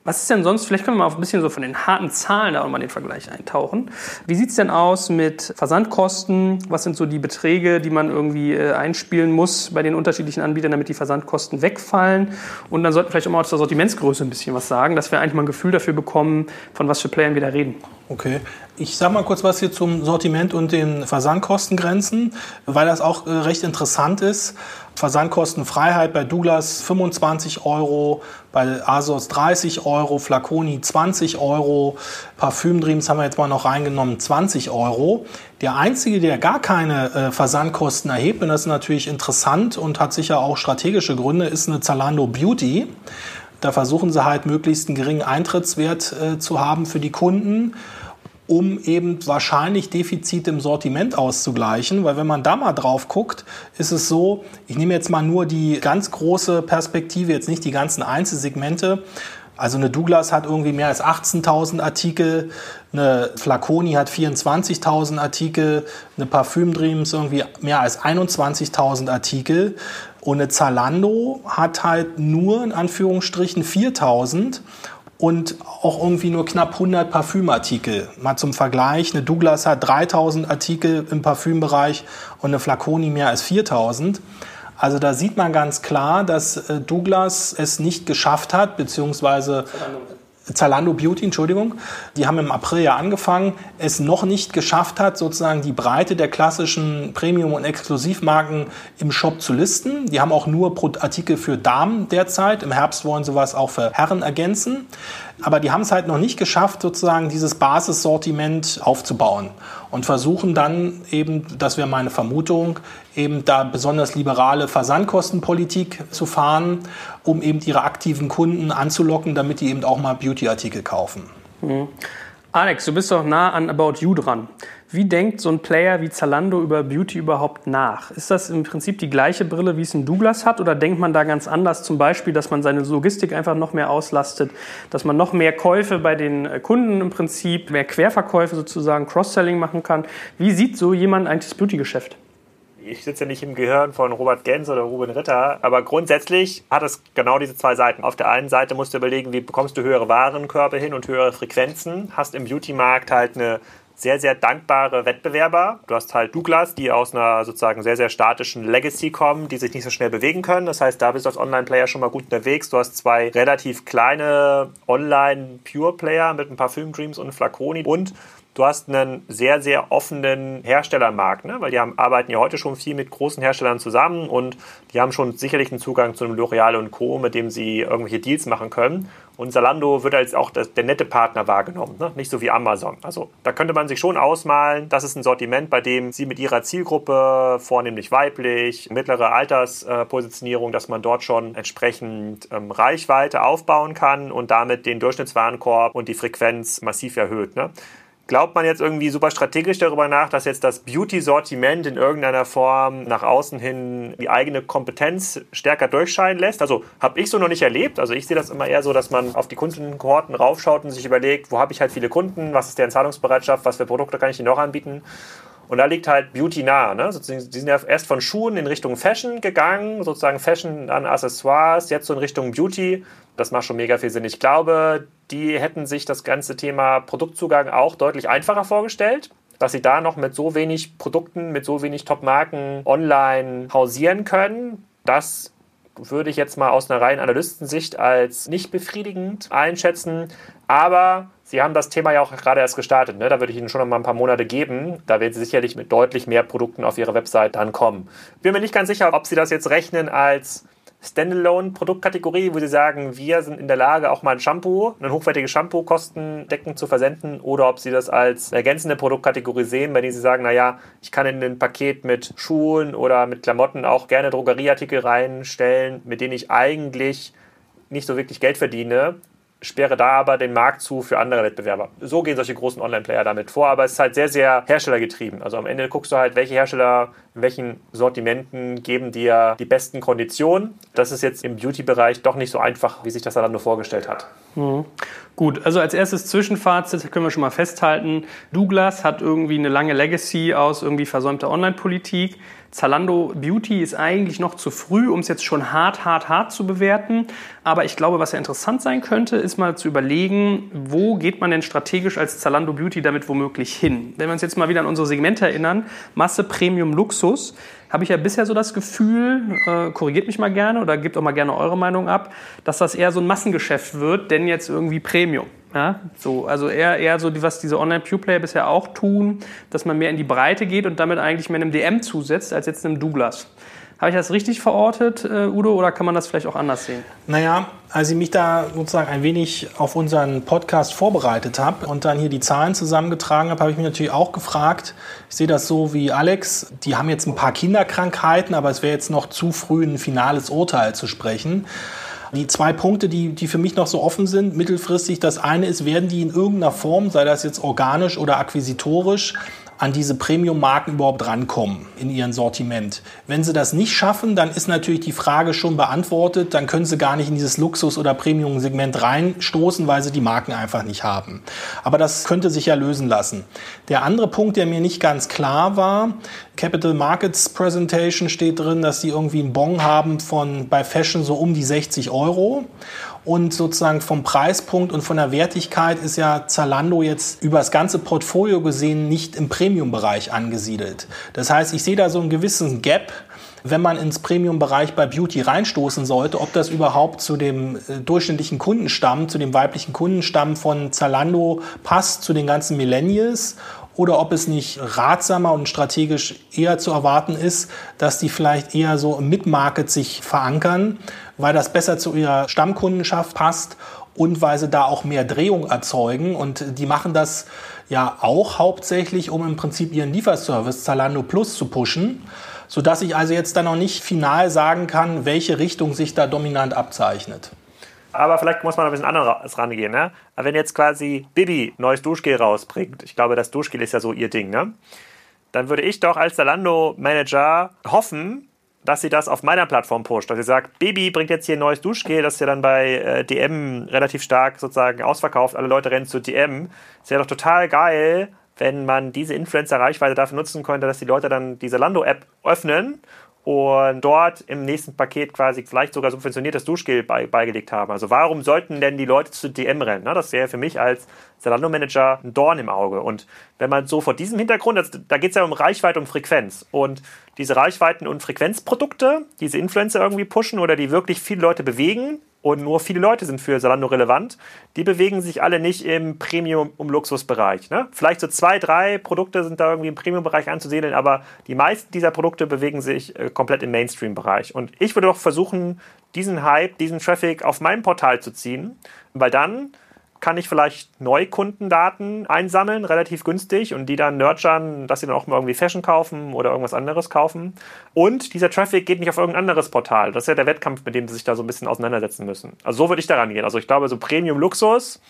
Was ist denn sonst, vielleicht können wir mal ein bisschen so von den harten Zahlen da auch mal den Vergleich eintauchen. Wie sieht es denn aus mit Versandkosten? Was sind so die Beträge, die man irgendwie äh, einspielen muss bei den unterschiedlichen Anbietern, damit die Versandkosten wegfallen? Und dann sollten wir vielleicht auch mal der Sortimentsgröße ein bisschen was sagen, dass wir eigentlich mal ein Gefühl dafür bekommen, von was für Playern wir da reden.
Okay. Ich sage mal kurz was hier zum Sortiment und den Versandkostengrenzen, weil das auch äh, recht interessant ist. Versandkostenfreiheit bei Douglas 25 Euro, bei Asos 30 Euro, Flaconi 20 Euro, Parfümdreams haben wir jetzt mal noch reingenommen 20 Euro. Der einzige, der gar keine äh, Versandkosten erhebt, und das ist natürlich interessant und hat sicher auch strategische Gründe, ist eine Zalando Beauty. Da versuchen sie halt möglichst einen geringen Eintrittswert äh, zu haben für die Kunden um eben wahrscheinlich Defizite im Sortiment auszugleichen. Weil wenn man da mal drauf guckt, ist es so, ich nehme jetzt mal nur die ganz große Perspektive, jetzt nicht die ganzen Einzelsegmente. Also eine Douglas hat irgendwie mehr als 18.000 Artikel, eine Flaconi hat 24.000 Artikel, eine Parfüm Dreams irgendwie mehr als 21.000 Artikel und eine Zalando hat halt nur in Anführungsstrichen 4.000 und auch irgendwie nur knapp 100 Parfümartikel. Mal zum Vergleich, eine Douglas hat 3000 Artikel im Parfümbereich und eine Flaconi mehr als 4000. Also da sieht man ganz klar, dass äh, Douglas es nicht geschafft hat, beziehungsweise Zalando Beauty, Entschuldigung, die haben im April ja angefangen, es noch nicht geschafft hat, sozusagen die Breite der klassischen Premium- und Exklusivmarken im Shop zu listen. Die haben auch nur Artikel für Damen derzeit. Im Herbst wollen sie was auch für Herren ergänzen. Aber die haben es halt noch nicht geschafft, sozusagen dieses Basissortiment aufzubauen und versuchen dann eben, das wäre meine Vermutung, eben da besonders liberale Versandkostenpolitik zu fahren, um eben ihre aktiven Kunden anzulocken, damit die eben auch mal Beauty-Artikel kaufen.
Mhm. Alex, du bist doch nah an About You dran. Wie denkt so ein Player wie Zalando über Beauty überhaupt nach? Ist das im Prinzip die gleiche Brille, wie es ein Douglas hat? Oder denkt man da ganz anders? Zum Beispiel, dass man seine Logistik einfach noch mehr auslastet, dass man noch mehr Käufe bei den äh, Kunden im Prinzip, mehr Querverkäufe sozusagen, Cross-Selling machen kann. Wie sieht so jemand eigentlich das Beauty-Geschäft?
Ich sitze ja nicht im Gehirn von Robert Gens oder Ruben Ritter, aber grundsätzlich hat es genau diese zwei Seiten. Auf der einen Seite musst du überlegen, wie bekommst du höhere Warenkörbe hin und höhere Frequenzen, hast im Beauty-Markt halt eine sehr, sehr dankbare Wettbewerber. Du hast halt Douglas, die aus einer sozusagen sehr, sehr statischen Legacy kommen, die sich nicht so schnell bewegen können. Das heißt, da bist du als Online-Player schon mal gut unterwegs. Du hast zwei relativ kleine Online-Pure-Player mit ein paar Film-Dreams und Flaconi und Du hast einen sehr, sehr offenen Herstellermarkt, ne? weil die haben, arbeiten ja heute schon viel mit großen Herstellern zusammen und die haben schon sicherlich einen Zugang zu einem L'Oreal und Co., mit dem sie irgendwelche Deals machen können. Und Zalando wird als auch das, der nette Partner wahrgenommen, ne? nicht so wie Amazon. Also da könnte man sich schon ausmalen, das ist ein Sortiment, bei dem sie mit ihrer Zielgruppe, vornehmlich weiblich, mittlere Alterspositionierung, dass man dort schon entsprechend ähm, Reichweite aufbauen kann und damit den Durchschnittswarenkorb und die Frequenz massiv erhöht. Ne? Glaubt man jetzt irgendwie super strategisch darüber nach, dass jetzt das Beauty-Sortiment in irgendeiner Form nach außen hin die eigene Kompetenz stärker durchscheinen lässt? Also habe ich so noch nicht erlebt. Also ich sehe das immer eher so, dass man auf die Kundenkohorten raufschaut und sich überlegt, wo habe ich halt viele Kunden, was ist deren Zahlungsbereitschaft, was für Produkte kann ich ihnen noch anbieten? Und da liegt halt Beauty nah. Ne? die sind ja erst von Schuhen in Richtung Fashion gegangen, sozusagen Fashion an Accessoires, jetzt so in Richtung Beauty. Das macht schon mega viel Sinn. Ich glaube, die hätten sich das ganze Thema Produktzugang auch deutlich einfacher vorgestellt dass sie da noch mit so wenig Produkten, mit so wenig Top-Marken online hausieren können. Das würde ich jetzt mal aus einer reinen Analystensicht als nicht befriedigend einschätzen. Aber Sie haben das Thema ja auch gerade erst gestartet. Ne? Da würde ich Ihnen schon noch mal ein paar Monate geben. Da werden Sie sicherlich mit deutlich mehr Produkten auf Ihre Website dann kommen. Bin mir nicht ganz sicher, ob Sie das jetzt rechnen als Standalone-Produktkategorie, wo Sie sagen, wir sind in der Lage, auch mal ein Shampoo, ein hochwertiges Shampoo kostendeckend zu versenden, oder ob Sie das als ergänzende Produktkategorie sehen, bei denen Sie sagen, naja, ich kann in ein Paket mit Schuhen oder mit Klamotten auch gerne Drogerieartikel reinstellen, mit denen ich eigentlich nicht so wirklich Geld verdiene, sperre da aber den Markt zu für andere Wettbewerber. So gehen solche großen Online-Player damit vor, aber es ist halt sehr, sehr herstellergetrieben. Also am Ende guckst du halt, welche Hersteller in welchen Sortimenten geben dir die besten Konditionen. Das ist jetzt im Beauty-Bereich doch nicht so einfach, wie sich das dann nur vorgestellt hat.
Mhm. Gut, also als erstes Zwischenfazit können wir schon mal festhalten, Douglas hat irgendwie eine lange Legacy aus irgendwie versäumter Online-Politik. Zalando Beauty ist eigentlich noch zu früh, um es jetzt schon hart, hart, hart zu bewerten. Aber ich glaube, was ja interessant sein könnte, ist mal zu überlegen, wo geht man denn strategisch als Zalando Beauty damit womöglich hin? Wenn wir uns jetzt mal wieder an unsere Segmente erinnern, Masse, Premium, Luxus, habe ich ja bisher so das Gefühl, äh, korrigiert mich mal gerne oder gebt auch mal gerne eure Meinung ab, dass das eher so ein Massengeschäft wird, denn jetzt irgendwie Premium. Ja, so, also eher, eher so, was diese Online-Pure-Player bisher auch tun, dass man mehr in die Breite geht und damit eigentlich mehr einem DM zusetzt, als jetzt einem Douglas. Habe ich das richtig verortet, äh, Udo, oder kann man das vielleicht auch anders sehen?
Naja, als ich mich da sozusagen ein wenig auf unseren Podcast vorbereitet habe und dann hier die Zahlen zusammengetragen habe, habe ich mich natürlich auch gefragt, ich sehe das so wie Alex, die haben jetzt ein paar Kinderkrankheiten, aber es wäre jetzt noch zu früh ein finales Urteil zu sprechen. Die zwei Punkte, die, die für mich noch so offen sind, mittelfristig, das eine ist, werden die in irgendeiner Form, sei das jetzt organisch oder akquisitorisch, an diese Premium-Marken überhaupt rankommen in ihrem Sortiment. Wenn sie das nicht schaffen, dann ist natürlich die Frage schon beantwortet, dann können sie gar nicht in dieses Luxus- oder Premium-Segment reinstoßen, weil sie die Marken einfach nicht haben. Aber das könnte sich ja lösen lassen. Der andere Punkt, der mir nicht ganz klar war, Capital Markets Presentation steht drin, dass sie irgendwie einen Bon haben von bei Fashion so um die 60 Euro. Und sozusagen vom Preispunkt und von der Wertigkeit ist ja Zalando jetzt über das ganze Portfolio gesehen nicht im Premium-Bereich angesiedelt. Das heißt, ich sehe da so einen gewissen Gap, wenn man ins Premium-Bereich bei Beauty reinstoßen sollte, ob das überhaupt zu dem äh, durchschnittlichen Kundenstamm, zu dem weiblichen Kundenstamm von Zalando passt, zu den ganzen Millennials oder ob es nicht ratsamer und strategisch eher zu erwarten ist, dass die vielleicht eher so im Mid-Market sich verankern, weil das besser zu ihrer Stammkundenschaft passt und weil sie da auch mehr Drehung erzeugen. Und die machen das ja auch hauptsächlich, um im Prinzip ihren Lieferservice Zalando Plus zu pushen, sodass ich also jetzt da noch nicht final sagen kann, welche Richtung sich da dominant abzeichnet.
Aber vielleicht muss man ein bisschen anders rangehen. Ne? Aber wenn jetzt quasi Bibi neues Duschgel rausbringt, ich glaube, das Duschgel ist ja so ihr Ding, ne? dann würde ich doch als Zalando-Manager hoffen, dass sie das auf meiner Plattform pusht. Dass sie sagt, Baby bringt jetzt hier ein neues Duschgel, das ist ja dann bei äh, DM relativ stark sozusagen ausverkauft. Alle Leute rennen zu DM. Es wäre doch total geil, wenn man diese Influencer-Reichweite dafür nutzen könnte, dass die Leute dann diese Lando-App öffnen und dort im nächsten Paket quasi vielleicht sogar subventioniertes Duschgel bei, beigelegt haben. Also warum sollten denn die Leute zu DM rennen? Das wäre für mich als Zalando-Manager ein Dorn im Auge. Und wenn man so vor diesem Hintergrund, das, da geht es ja um Reichweite und Frequenz. Und diese Reichweiten- und Frequenzprodukte, diese Influencer irgendwie pushen oder die wirklich viele Leute bewegen, und nur viele Leute sind für Salando relevant, die bewegen sich alle nicht im Premium-Luxusbereich. Ne? Vielleicht so zwei, drei Produkte sind da irgendwie im Premium-Bereich anzusiedeln, aber die meisten dieser Produkte bewegen sich äh, komplett im Mainstream-Bereich. Und ich würde doch versuchen, diesen Hype, diesen Traffic auf mein Portal zu ziehen, weil dann kann ich vielleicht Neukundendaten einsammeln, relativ günstig, und die dann nurturen, dass sie dann auch mal irgendwie Fashion kaufen oder irgendwas anderes kaufen. Und dieser Traffic geht nicht auf irgendein anderes Portal. Das ist ja der Wettkampf, mit dem sie sich da so ein bisschen auseinandersetzen müssen. Also so würde ich daran gehen. Also ich glaube, so Premium-Luxus,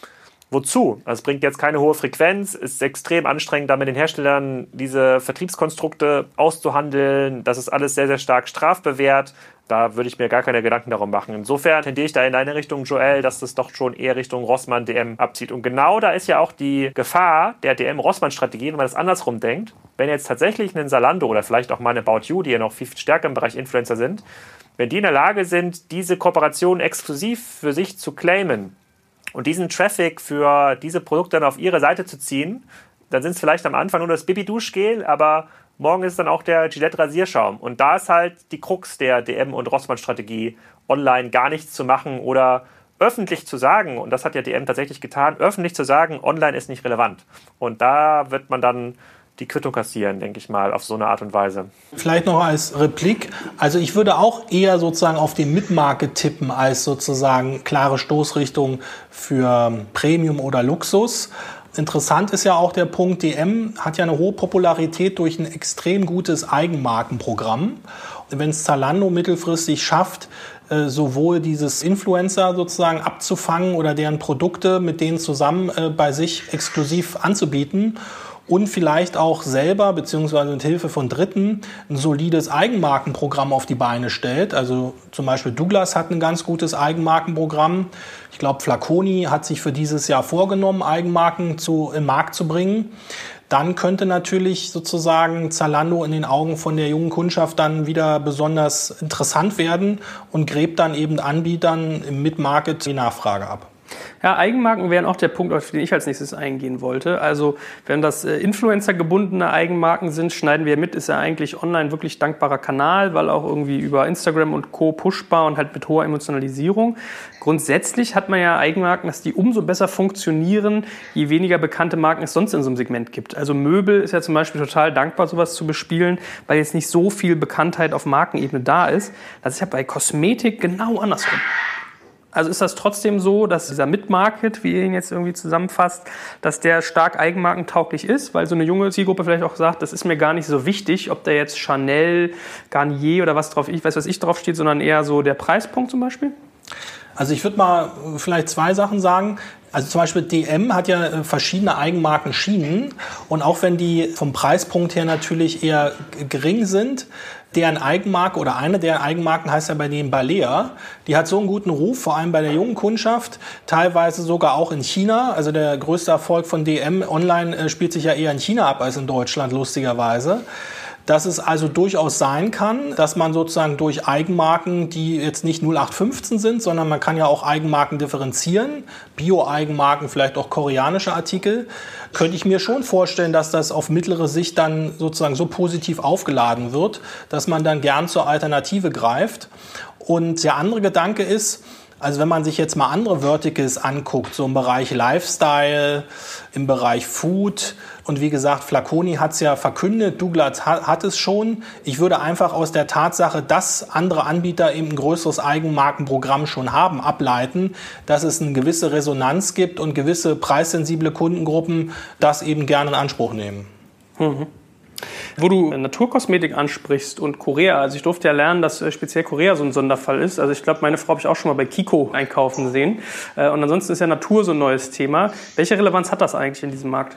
wozu? Also es bringt jetzt keine hohe Frequenz, ist extrem anstrengend, da mit den Herstellern diese Vertriebskonstrukte auszuhandeln. Das ist alles sehr, sehr stark strafbewehrt. Da würde ich mir gar keine Gedanken darum machen. Insofern tendiere ich da in deine Richtung, Joel, dass das doch schon eher Richtung Rossmann DM abzieht. Und genau da ist ja auch die Gefahr der DM-Rossmann-Strategie, wenn man das andersrum denkt. Wenn jetzt tatsächlich ein Salando oder vielleicht auch mal eine About You, die ja noch viel stärker im Bereich Influencer sind, wenn die in der Lage sind, diese Kooperation exklusiv für sich zu claimen und diesen Traffic für diese Produkte dann auf ihre Seite zu ziehen, dann sind es vielleicht am Anfang nur das Baby-Duschgel, aber Morgen ist dann auch der Gillette Rasierschaum. Und da ist halt die Krux der DM- und Rossmann-Strategie, online gar nichts zu machen oder öffentlich zu sagen, und das hat ja DM tatsächlich getan, öffentlich zu sagen, online ist nicht relevant. Und da wird man dann die Quittung kassieren, denke ich mal, auf so eine Art und Weise.
Vielleicht noch als Replik. Also ich würde auch eher sozusagen auf den Mitmarket tippen als sozusagen klare Stoßrichtung für Premium oder Luxus. Interessant ist ja auch der Punkt, DM hat ja eine hohe Popularität durch ein extrem gutes Eigenmarkenprogramm. Wenn es Zalando mittelfristig schafft, äh, sowohl dieses Influencer sozusagen abzufangen oder deren Produkte mit denen zusammen äh, bei sich exklusiv anzubieten und vielleicht auch selber beziehungsweise mit Hilfe von Dritten ein solides Eigenmarkenprogramm auf die Beine stellt. Also zum Beispiel Douglas hat ein ganz gutes Eigenmarkenprogramm. Ich glaube, Flaconi hat sich für dieses Jahr vorgenommen, Eigenmarken zu, im Markt zu bringen. Dann könnte natürlich sozusagen Zalando in den Augen von der jungen Kundschaft dann wieder besonders interessant werden und gräbt dann eben Anbietern im Mid-Market die Nachfrage ab.
Ja, Eigenmarken wären auch der Punkt, auf den ich als nächstes eingehen wollte. Also, wenn das äh, Influencer-gebundene Eigenmarken sind, schneiden wir mit, ist ja eigentlich online wirklich dankbarer Kanal, weil auch irgendwie über Instagram und Co. pushbar und halt mit hoher Emotionalisierung. Grundsätzlich hat man ja Eigenmarken, dass die umso besser funktionieren, je weniger bekannte Marken es sonst in so einem Segment gibt. Also Möbel ist ja zum Beispiel total dankbar, sowas zu bespielen, weil jetzt nicht so viel Bekanntheit auf Markenebene da ist. Das ist ja bei Kosmetik genau andersrum. Also ist das trotzdem so, dass dieser Mid-Market, wie ihr ihn jetzt irgendwie zusammenfasst, dass der stark eigenmarkentauglich ist, weil so eine junge Zielgruppe vielleicht auch sagt, das ist mir gar nicht so wichtig, ob da jetzt Chanel, Garnier oder was drauf, ich weiß, was ich drauf steht, sondern eher so der Preispunkt zum Beispiel?
Also ich würde mal vielleicht zwei Sachen sagen. Also zum Beispiel DM hat ja äh, verschiedene Eigenmarkenschienen und auch wenn die vom Preispunkt her natürlich eher gering sind, deren Eigenmarke oder eine der Eigenmarken heißt ja bei denen Balea. Die hat so einen guten Ruf, vor allem bei der jungen Kundschaft, teilweise sogar auch in China. Also der größte Erfolg von DM online äh, spielt sich ja eher in China ab als in Deutschland, lustigerweise dass es also durchaus sein kann, dass man sozusagen durch Eigenmarken, die jetzt nicht 0815 sind, sondern man kann ja auch Eigenmarken differenzieren, Bio-Eigenmarken, vielleicht auch koreanische Artikel, könnte ich mir schon vorstellen, dass das auf mittlere Sicht dann sozusagen so positiv aufgeladen wird, dass man dann gern zur Alternative greift. Und der andere Gedanke ist, also wenn man sich jetzt mal andere Verticals anguckt, so im Bereich Lifestyle, im Bereich Food und wie gesagt, Flaconi hat es ja verkündet, Douglas hat, es schon. Ich würde einfach aus der Tatsache, dass andere Anbieter eben ein größeres Eigenmarkenprogramm schon haben, ableiten, dass es eine gewisse Resonanz gibt und gewisse preissensible Kundengruppen das eben gerne in Anspruch nehmen.
Mhm. Wo du Naturkosmetik ansprichst und Korea, also ich durfte ja lernen, dass äh, speziell Korea so ein Sonderfall ist. Also ich glaube, meine Frau habe ich auch schon mal bei Kiko einkaufen sehen. Äh, und ansonsten ist ja Natur so ein neues Thema. Welche Relevanz hat das eigentlich in diesem Markt?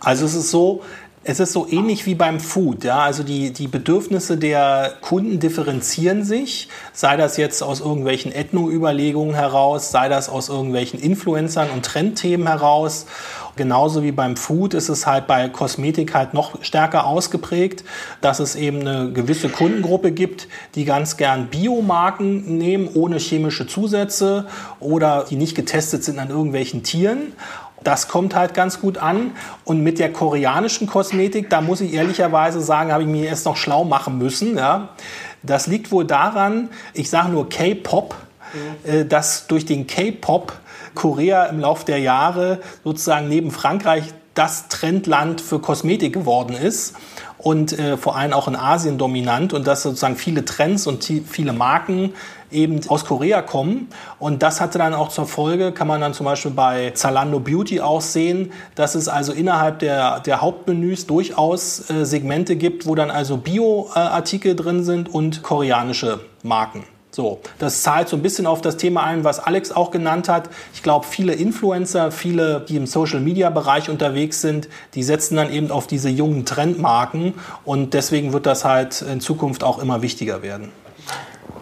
Also es ist so, es ist so ähnlich wie beim Food. Ja? Also die, die Bedürfnisse der Kunden differenzieren sich, sei das jetzt aus irgendwelchen Ethno-Überlegungen heraus, sei das aus irgendwelchen Influencern und Trendthemen heraus. Genauso wie beim Food ist es halt bei Kosmetik halt noch stärker ausgeprägt, dass es eben eine gewisse Kundengruppe gibt, die ganz gern Biomarken nehmen, ohne chemische Zusätze oder die nicht getestet sind an irgendwelchen Tieren. Das kommt halt ganz gut an. Und mit der koreanischen Kosmetik, da muss ich ehrlicherweise sagen, habe ich mir erst noch schlau machen müssen. Ja. Das liegt wohl daran, ich sage nur K-Pop, mhm. äh, dass durch den K-Pop Korea im Laufe der Jahre sozusagen neben Frankreich das Trendland für Kosmetik geworden ist und äh, vor allem auch in Asien dominant und dass sozusagen viele Trends und viele Marken eben aus Korea kommen. Und das hatte dann auch zur Folge, kann man dann zum Beispiel bei Zalando Beauty auch sehen, dass es also innerhalb der, der Hauptmenüs durchaus äh, Segmente gibt, wo dann also Bio-Artikel äh, drin sind und koreanische Marken. So, das zahlt so ein bisschen auf das Thema ein, was Alex auch genannt hat. Ich glaube, viele Influencer, viele, die im Social-Media-Bereich unterwegs sind, die setzen dann eben auf diese jungen Trendmarken und deswegen wird das halt in Zukunft auch immer wichtiger werden.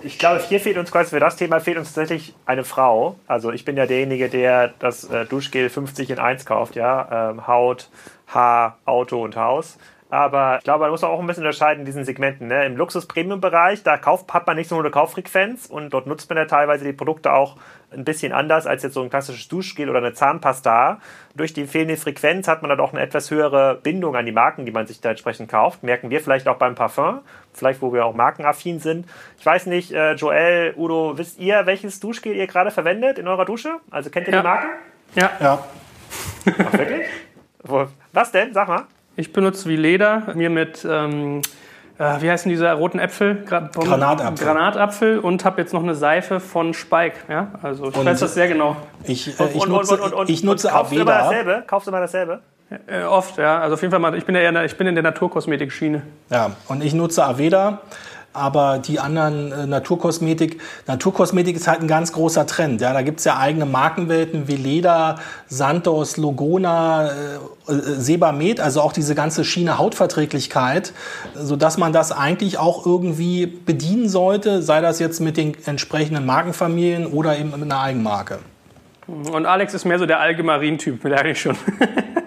Ich glaube, hier fehlt uns quasi für das Thema fehlt uns tatsächlich eine Frau. Also ich bin ja derjenige, der das äh, Duschgel 50 in 1 kauft, ja. Ähm, Haut, Haar, Auto und Haus. Aber ich glaube, man muss auch ein bisschen unterscheiden in diesen Segmenten. Ne? Im Luxus-Premium-Bereich, da kauft, hat man nicht so eine Kauffrequenz und dort nutzt man ja teilweise die Produkte auch ein bisschen anders als jetzt so ein klassisches Duschgel oder eine Zahnpasta. Durch die fehlende Frequenz hat man dann auch eine etwas höhere Bindung an die Marken, die man sich da entsprechend kauft. Merken wir vielleicht auch beim Parfum, vielleicht wo wir auch markenaffin sind. Ich weiß nicht, äh, Joel, Udo, wisst ihr, welches Duschgel ihr gerade verwendet in eurer Dusche? Also kennt ihr ja. die Marke?
Ja. Ja.
Ach, wirklich? <laughs> Was denn? Sag mal.
Ich benutze wie Leder, mir mit, ähm, äh, wie heißen diese roten Äpfel?
Granatapfel.
Granatapfel und habe jetzt noch eine Seife von Spike. Ja? Also ich und weiß das sehr genau.
Ich, äh, ich und, nutze, und, ich nutze kaufst Aveda.
Du immer dasselbe? Kaufst du immer dasselbe?
Äh, oft, ja. Also auf jeden Fall mal, ich bin, ja eher, ich bin in der Naturkosmetik-Schiene.
Ja, und ich nutze Aveda aber die anderen äh, Naturkosmetik, Naturkosmetik ist halt ein ganz großer Trend. Ja, da gibt's ja eigene Markenwelten wie Leda, Santos, Logona, äh, äh, Sebamed, also auch diese ganze Schiene Hautverträglichkeit, sodass man das eigentlich auch irgendwie bedienen sollte, sei das jetzt mit den entsprechenden Markenfamilien oder eben mit einer Eigenmarke.
Und Alex ist mehr so der Allgemeirin-Typ, merke ich schon. <laughs>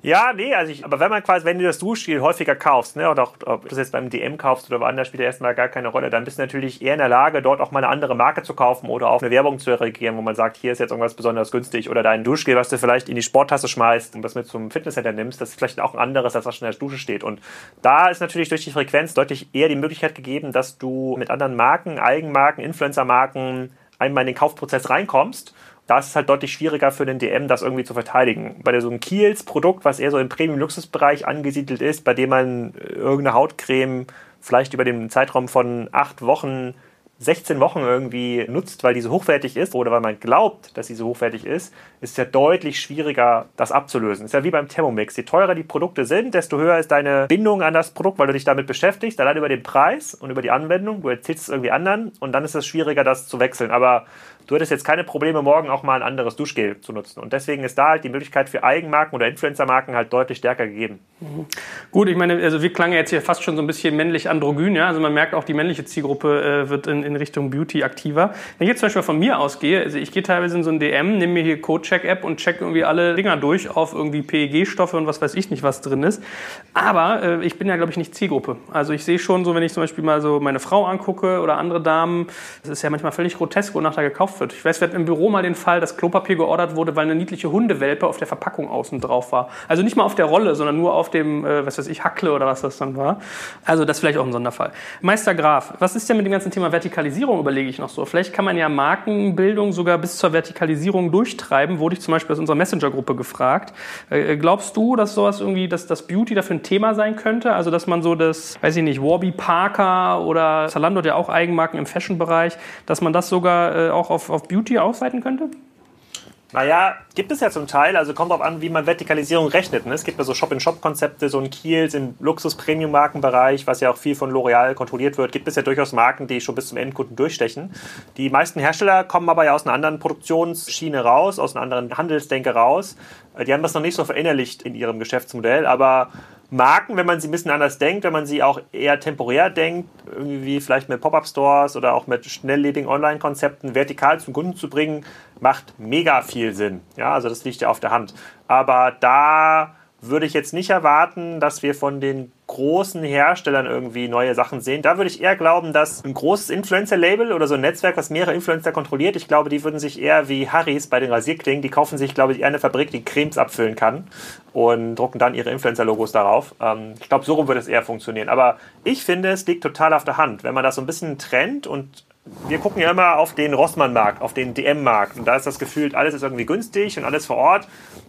Ja, nee, also ich, aber wenn man quasi, wenn du das Duschgel häufiger kaufst, ne, oder auch, ob du das jetzt beim DM kaufst oder woanders, spielt ja erstmal gar keine Rolle, dann bist du natürlich eher in der Lage, dort auch mal eine andere Marke zu kaufen oder auf eine Werbung zu reagieren, wo man sagt, hier ist jetzt irgendwas besonders günstig oder dein Duschgel, was du vielleicht in die Sporttasse schmeißt und das mit zum Fitnesscenter nimmst, das ist vielleicht auch ein anderes, als was schon in der Dusche steht. Und da ist natürlich durch die Frequenz deutlich eher die Möglichkeit gegeben, dass du mit anderen Marken, Eigenmarken, Influencer-Marken einmal in den Kaufprozess reinkommst da ist halt deutlich schwieriger für den DM, das irgendwie zu verteidigen. Bei so einem Kiels Produkt, was eher so im Premium-Luxusbereich angesiedelt ist, bei dem man äh, irgendeine Hautcreme vielleicht über den Zeitraum von acht Wochen 16 Wochen irgendwie nutzt, weil die so hochwertig ist oder weil man glaubt, dass sie so hochwertig ist, ist es ja deutlich schwieriger, das abzulösen. Ist ja wie beim Thermomix. Je teurer die Produkte sind, desto höher ist deine Bindung an das Produkt, weil du dich damit beschäftigst, allein über den Preis und über die Anwendung. Du erzählst es irgendwie anderen und dann ist es schwieriger, das zu wechseln. Aber du hättest jetzt keine Probleme, morgen auch mal ein anderes Duschgel zu nutzen. Und deswegen ist da halt die Möglichkeit für Eigenmarken oder Influencermarken halt deutlich stärker gegeben.
Mhm. Gut, ich meine, also wir klangen jetzt hier fast schon so ein bisschen männlich androgyn, ja. Also man merkt auch, die männliche Zielgruppe äh, wird in, in Richtung Beauty aktiver. Wenn ich jetzt zum Beispiel von mir ausgehe, also ich gehe teilweise in so ein DM, nehme mir hier Codecheck-App und check irgendwie alle Dinger durch auf irgendwie PEG-Stoffe und was weiß ich nicht, was drin ist. Aber äh, ich bin ja, glaube ich, nicht Zielgruppe. Also ich sehe schon so, wenn ich zum Beispiel mal so meine Frau angucke oder andere Damen, das ist ja manchmal völlig grotesk, wonach da gekauft wird. Ich weiß, wir hatten im Büro mal den Fall, dass Klopapier geordert wurde, weil eine niedliche Hundewelpe auf der Verpackung außen drauf war. Also nicht mal auf der Rolle, sondern nur auf dem, äh, was weiß ich, Hackle oder was das dann war. Also das ist vielleicht auch ein Sonderfall. Meister Graf, was ist denn mit dem ganzen Thema Vertikalisierung, überlege ich noch so. Vielleicht kann man ja Markenbildung sogar bis zur Vertikalisierung durchtreiben, wurde ich zum Beispiel aus unserer Messenger-Gruppe gefragt. Äh, glaubst du, dass sowas irgendwie, dass das Beauty dafür ein Thema sein könnte? Also dass man so das, weiß ich nicht, Warby Parker oder Zalando ja auch Eigenmarken im Fashion-Bereich, dass man das sogar äh, auch auf, auf Beauty ausweiten könnte?
Naja, gibt es ja zum Teil, also kommt darauf an, wie man Vertikalisierung rechnet. Ne? Es gibt ja so Shop-in-Shop-Konzepte, so ein Kiels im Luxus-Premium-Markenbereich, was ja auch viel von L'Oreal kontrolliert wird, gibt es ja durchaus Marken, die schon bis zum Endkunden durchstechen. Die meisten Hersteller kommen aber ja aus einer anderen Produktionsschiene raus, aus einer anderen Handelsdenke raus. Die haben das noch nicht so verinnerlicht in ihrem Geschäftsmodell, aber Marken, wenn man sie ein bisschen anders denkt, wenn man sie auch eher temporär denkt, irgendwie vielleicht mit Pop-Up-Stores oder auch mit schnelllebigen Online-Konzepten vertikal zum Kunden zu bringen, macht mega viel Sinn. Ja, also das liegt ja auf der Hand. Aber da würde ich jetzt nicht erwarten, dass wir von den großen Herstellern irgendwie neue Sachen sehen. Da würde ich eher glauben, dass ein großes Influencer-Label oder so ein Netzwerk, was mehrere Influencer kontrolliert, ich glaube, die würden sich eher wie Harrys bei den Rasierklingen, die kaufen sich, glaube ich, eher eine Fabrik, die Cremes abfüllen kann und drucken dann ihre Influencer-Logos darauf. Ähm, ich glaube, so rum würde es eher funktionieren. Aber ich finde, es liegt total auf der Hand. Wenn man das so ein bisschen trennt und wir gucken ja immer auf den Rossmann-Markt, auf den DM-Markt. Und da ist das Gefühl, alles ist irgendwie günstig und alles vor Ort.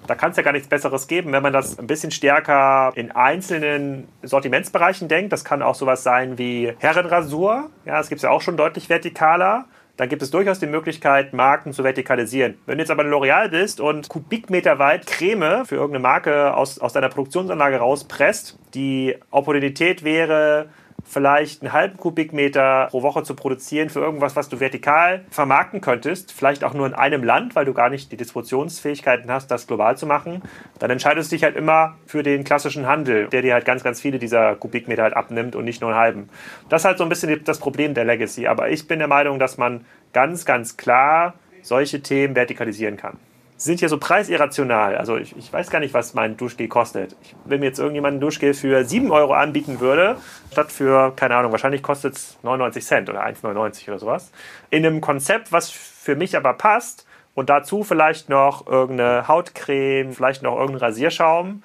Da kann es ja gar nichts Besseres geben, wenn man das ein bisschen stärker in einzelnen Sortimentsbereichen denkt. Das kann auch sowas sein wie Herrenrasur. Ja, das gibt es ja auch schon deutlich vertikaler. Dann gibt es durchaus die Möglichkeit, Marken zu vertikalisieren. Wenn du jetzt aber L'Oreal bist und Kubikmeter weit Creme für irgendeine Marke aus, aus deiner Produktionsanlage rauspresst, die Opportunität wäre, vielleicht einen halben Kubikmeter pro Woche zu produzieren für irgendwas, was du vertikal vermarkten könntest, vielleicht auch nur in einem Land, weil du gar nicht die Distributionsfähigkeiten hast, das global zu machen, dann entscheidest du dich halt immer für den klassischen Handel, der dir halt ganz, ganz viele dieser Kubikmeter halt abnimmt und nicht nur einen halben. Das ist halt so ein bisschen das Problem der Legacy. Aber ich bin der Meinung, dass man ganz, ganz klar solche Themen vertikalisieren kann sind hier so preisirrational. Also ich, ich weiß gar nicht, was mein Duschgel kostet. Ich, wenn mir jetzt irgendjemand ein Duschgel für 7 Euro anbieten würde, statt für, keine Ahnung, wahrscheinlich kostet es 99 Cent oder 1,99 oder sowas. In einem Konzept, was für mich aber passt und dazu vielleicht noch irgendeine Hautcreme, vielleicht noch irgendein Rasierschaum,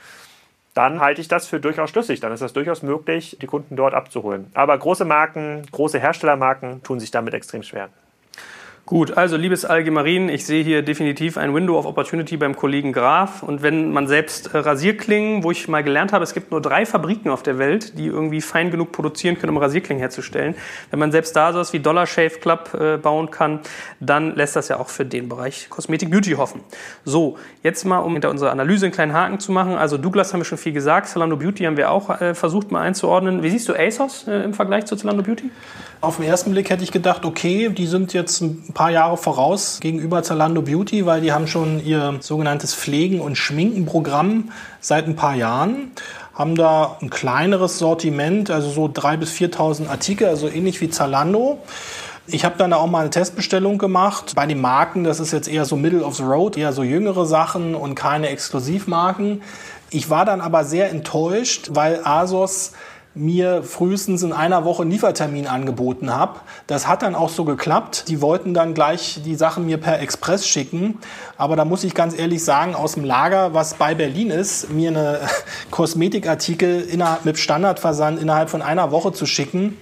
dann halte ich das für durchaus schlüssig. Dann ist das durchaus möglich, die Kunden dort abzuholen. Aber große Marken, große Herstellermarken tun sich damit extrem schwer.
Gut, also liebes Algemarin, ich sehe hier definitiv ein Window of Opportunity beim Kollegen Graf. Und wenn man selbst äh, Rasierklingen, wo ich mal gelernt habe, es gibt nur drei Fabriken auf der Welt, die irgendwie fein genug produzieren können, um Rasierklingen herzustellen. Wenn man selbst da sowas wie Dollar Shave Club äh, bauen kann, dann lässt das ja auch für den Bereich Kosmetik Beauty hoffen. So, jetzt mal, um hinter unserer Analyse einen kleinen Haken zu machen. Also Douglas haben wir schon viel gesagt, Zalando Beauty haben wir auch äh, versucht mal einzuordnen. Wie siehst du ASOS im Vergleich zu Zalando Beauty?
Auf den ersten Blick hätte ich gedacht, okay, die sind jetzt ein paar Jahre voraus gegenüber Zalando Beauty, weil die haben schon ihr sogenanntes Pflegen- und Schminkenprogramm seit ein paar Jahren haben da ein kleineres Sortiment, also so 3.000 bis 4.000 Artikel, also ähnlich wie Zalando. Ich habe dann auch mal eine Testbestellung gemacht. Bei den Marken, das ist jetzt eher so Middle of the Road, eher so jüngere Sachen und keine Exklusivmarken. Ich war dann aber sehr enttäuscht, weil ASOS mir frühestens in einer Woche einen Liefertermin angeboten habe. Das hat dann auch so geklappt. Die wollten dann gleich die Sachen mir per Express schicken. Aber da muss ich ganz ehrlich sagen, aus dem Lager, was bei Berlin ist, mir eine <laughs> Kosmetikartikel mit Standardversand innerhalb von einer Woche zu schicken,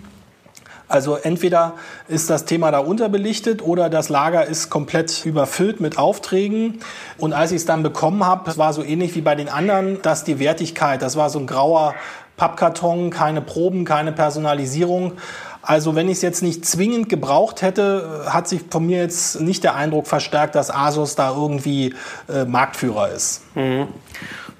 also entweder ist das Thema da unterbelichtet oder das Lager ist komplett überfüllt mit Aufträgen. Und als ich es dann bekommen habe, war so ähnlich wie bei den anderen, dass die Wertigkeit, das war so ein grauer Pappkarton, keine Proben, keine Personalisierung. Also wenn ich es jetzt nicht zwingend gebraucht hätte, hat sich von mir jetzt nicht der Eindruck verstärkt, dass Asus da irgendwie äh, Marktführer ist. Mhm.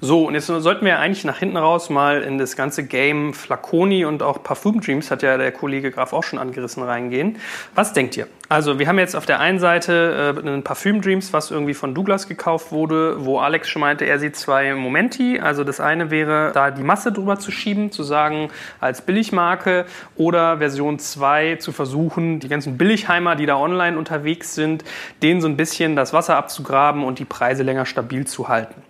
So, und jetzt sollten wir eigentlich nach hinten raus mal in das ganze Game Flaconi und auch Parfum Dreams, hat ja der Kollege Graf auch schon angerissen, reingehen. Was denkt ihr? Also, wir haben jetzt auf der einen Seite äh, einen Parfum Dreams, was irgendwie von Douglas gekauft wurde, wo Alex schon meinte, er sieht zwei Momenti. Also, das eine wäre, da die Masse drüber zu schieben, zu sagen, als Billigmarke oder Version 2 zu versuchen, die ganzen Billigheimer, die da online unterwegs sind, denen so ein bisschen das Wasser abzugraben und die Preise länger stabil zu halten.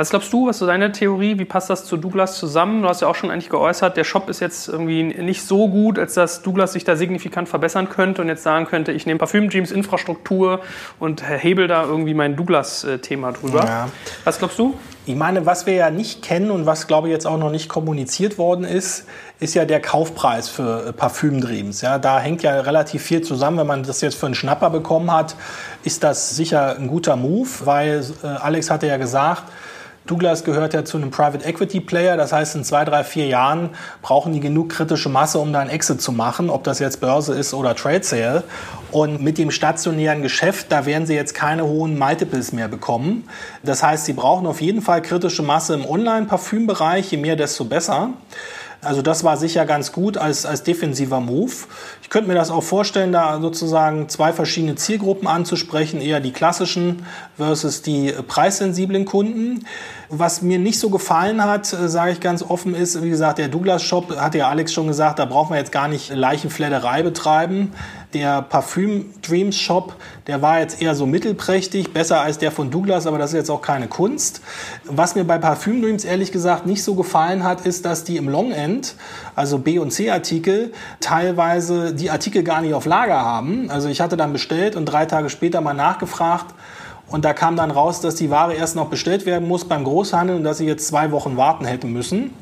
Was glaubst du, was ist so deine Theorie? Wie passt das zu Douglas zusammen? Du hast ja auch schon eigentlich geäußert, der Shop ist jetzt irgendwie nicht so gut, als dass Douglas sich da signifikant verbessern könnte und jetzt sagen könnte, ich nehme Parfüm-Jeans Infrastruktur und hebel da irgendwie mein Douglas-Thema drüber. Ja. Was glaubst du?
Ich meine, was wir ja nicht kennen und was, glaube ich, jetzt auch noch nicht kommuniziert worden ist, ist ja der Kaufpreis für äh, Parfümdreams. Ja, da hängt ja relativ viel zusammen. Wenn man das jetzt für einen Schnapper bekommen hat, ist das sicher ein guter Move, weil äh, Alex hatte ja gesagt, Douglas gehört ja zu einem Private Equity Player, das heißt, in zwei, drei, vier Jahren brauchen die genug kritische Masse, um da ein Exit zu machen, ob das jetzt Börse ist oder Trade Sale. Und mit dem stationären Geschäft, da werden sie jetzt keine hohen Multiples mehr bekommen. Das heißt, sie brauchen auf jeden Fall kritische Masse im Online-Parfümbereich, je mehr, desto besser. Also das war sicher ganz gut als, als defensiver Move. Ich könnte mir das auch vorstellen, da sozusagen zwei verschiedene Zielgruppen anzusprechen, eher die klassischen versus die preissensiblen Kunden. Was mir nicht so gefallen hat, äh, sage ich ganz offen, ist, wie gesagt, der Douglas Shop, hat ja Alex schon gesagt, da braucht man jetzt gar nicht Leichenfledderei betreiben. Der Parfüm Dreams Shop, der war jetzt eher so mittelprächtig, besser als der von Douglas, aber das ist jetzt auch keine Kunst. Was mir bei Parfüm Dreams ehrlich gesagt nicht so gefallen hat, ist, dass die im Long End, also B und C Artikel, teilweise die Artikel gar nicht auf Lager haben. Also ich hatte dann bestellt und drei Tage später mal nachgefragt, und da kam dann raus, dass die Ware erst noch bestellt werden muss beim Großhandel und dass sie jetzt zwei Wochen warten hätten müssen.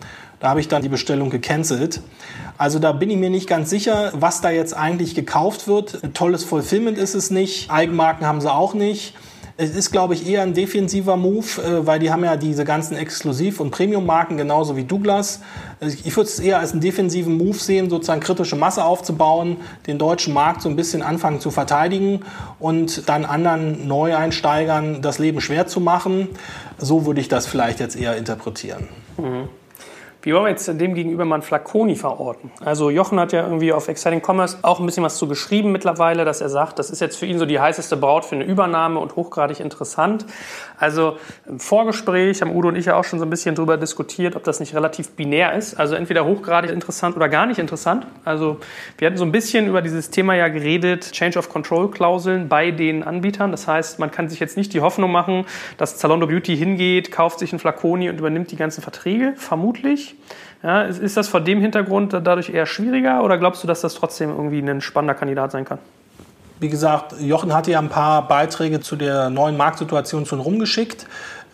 Da habe ich dann die Bestellung gecancelt. Also da bin ich mir nicht ganz sicher, was da jetzt eigentlich gekauft wird. Ein tolles Fulfillment ist es nicht. Eigenmarken haben sie auch nicht. Es ist, glaube ich, eher ein defensiver Move, äh, weil die haben ja diese ganzen Exklusiv- und Premium-Marken genauso wie Douglas. Ich würde es eher als einen defensiven Move sehen, sozusagen kritische Masse aufzubauen, den deutschen Markt so ein bisschen anfangen zu verteidigen und dann anderen Neueinsteigern das Leben schwer zu machen. So würde ich das vielleicht jetzt eher interpretieren. Mhm.
Wie wollen wir jetzt dem gegenüber mal einen Flaconi verorten? Also Jochen hat ja irgendwie auf Exciting Commerce auch ein bisschen was zu geschrieben mittlerweile, dass er sagt, das ist jetzt für ihn so die heißeste Braut für eine Übernahme und hochgradig interessant. Also im Vorgespräch haben Udo und ich ja auch schon so ein bisschen drüber diskutiert, ob das nicht relativ binär ist. Also entweder hochgradig interessant oder gar nicht interessant. Also wir hatten so ein bisschen über dieses Thema ja geredet, Change of Control Klauseln bei den Anbietern. Das heißt, man kann sich jetzt nicht die Hoffnung machen, dass Zalando Beauty hingeht, kauft sich einen Flaconi und übernimmt die ganzen Verträge, vermutlich. Ja, ist das vor dem Hintergrund dadurch eher schwieriger oder glaubst du, dass das trotzdem irgendwie ein spannender Kandidat sein kann?
Wie gesagt, Jochen hatte ja ein paar Beiträge zu der neuen Marktsituation schon rumgeschickt.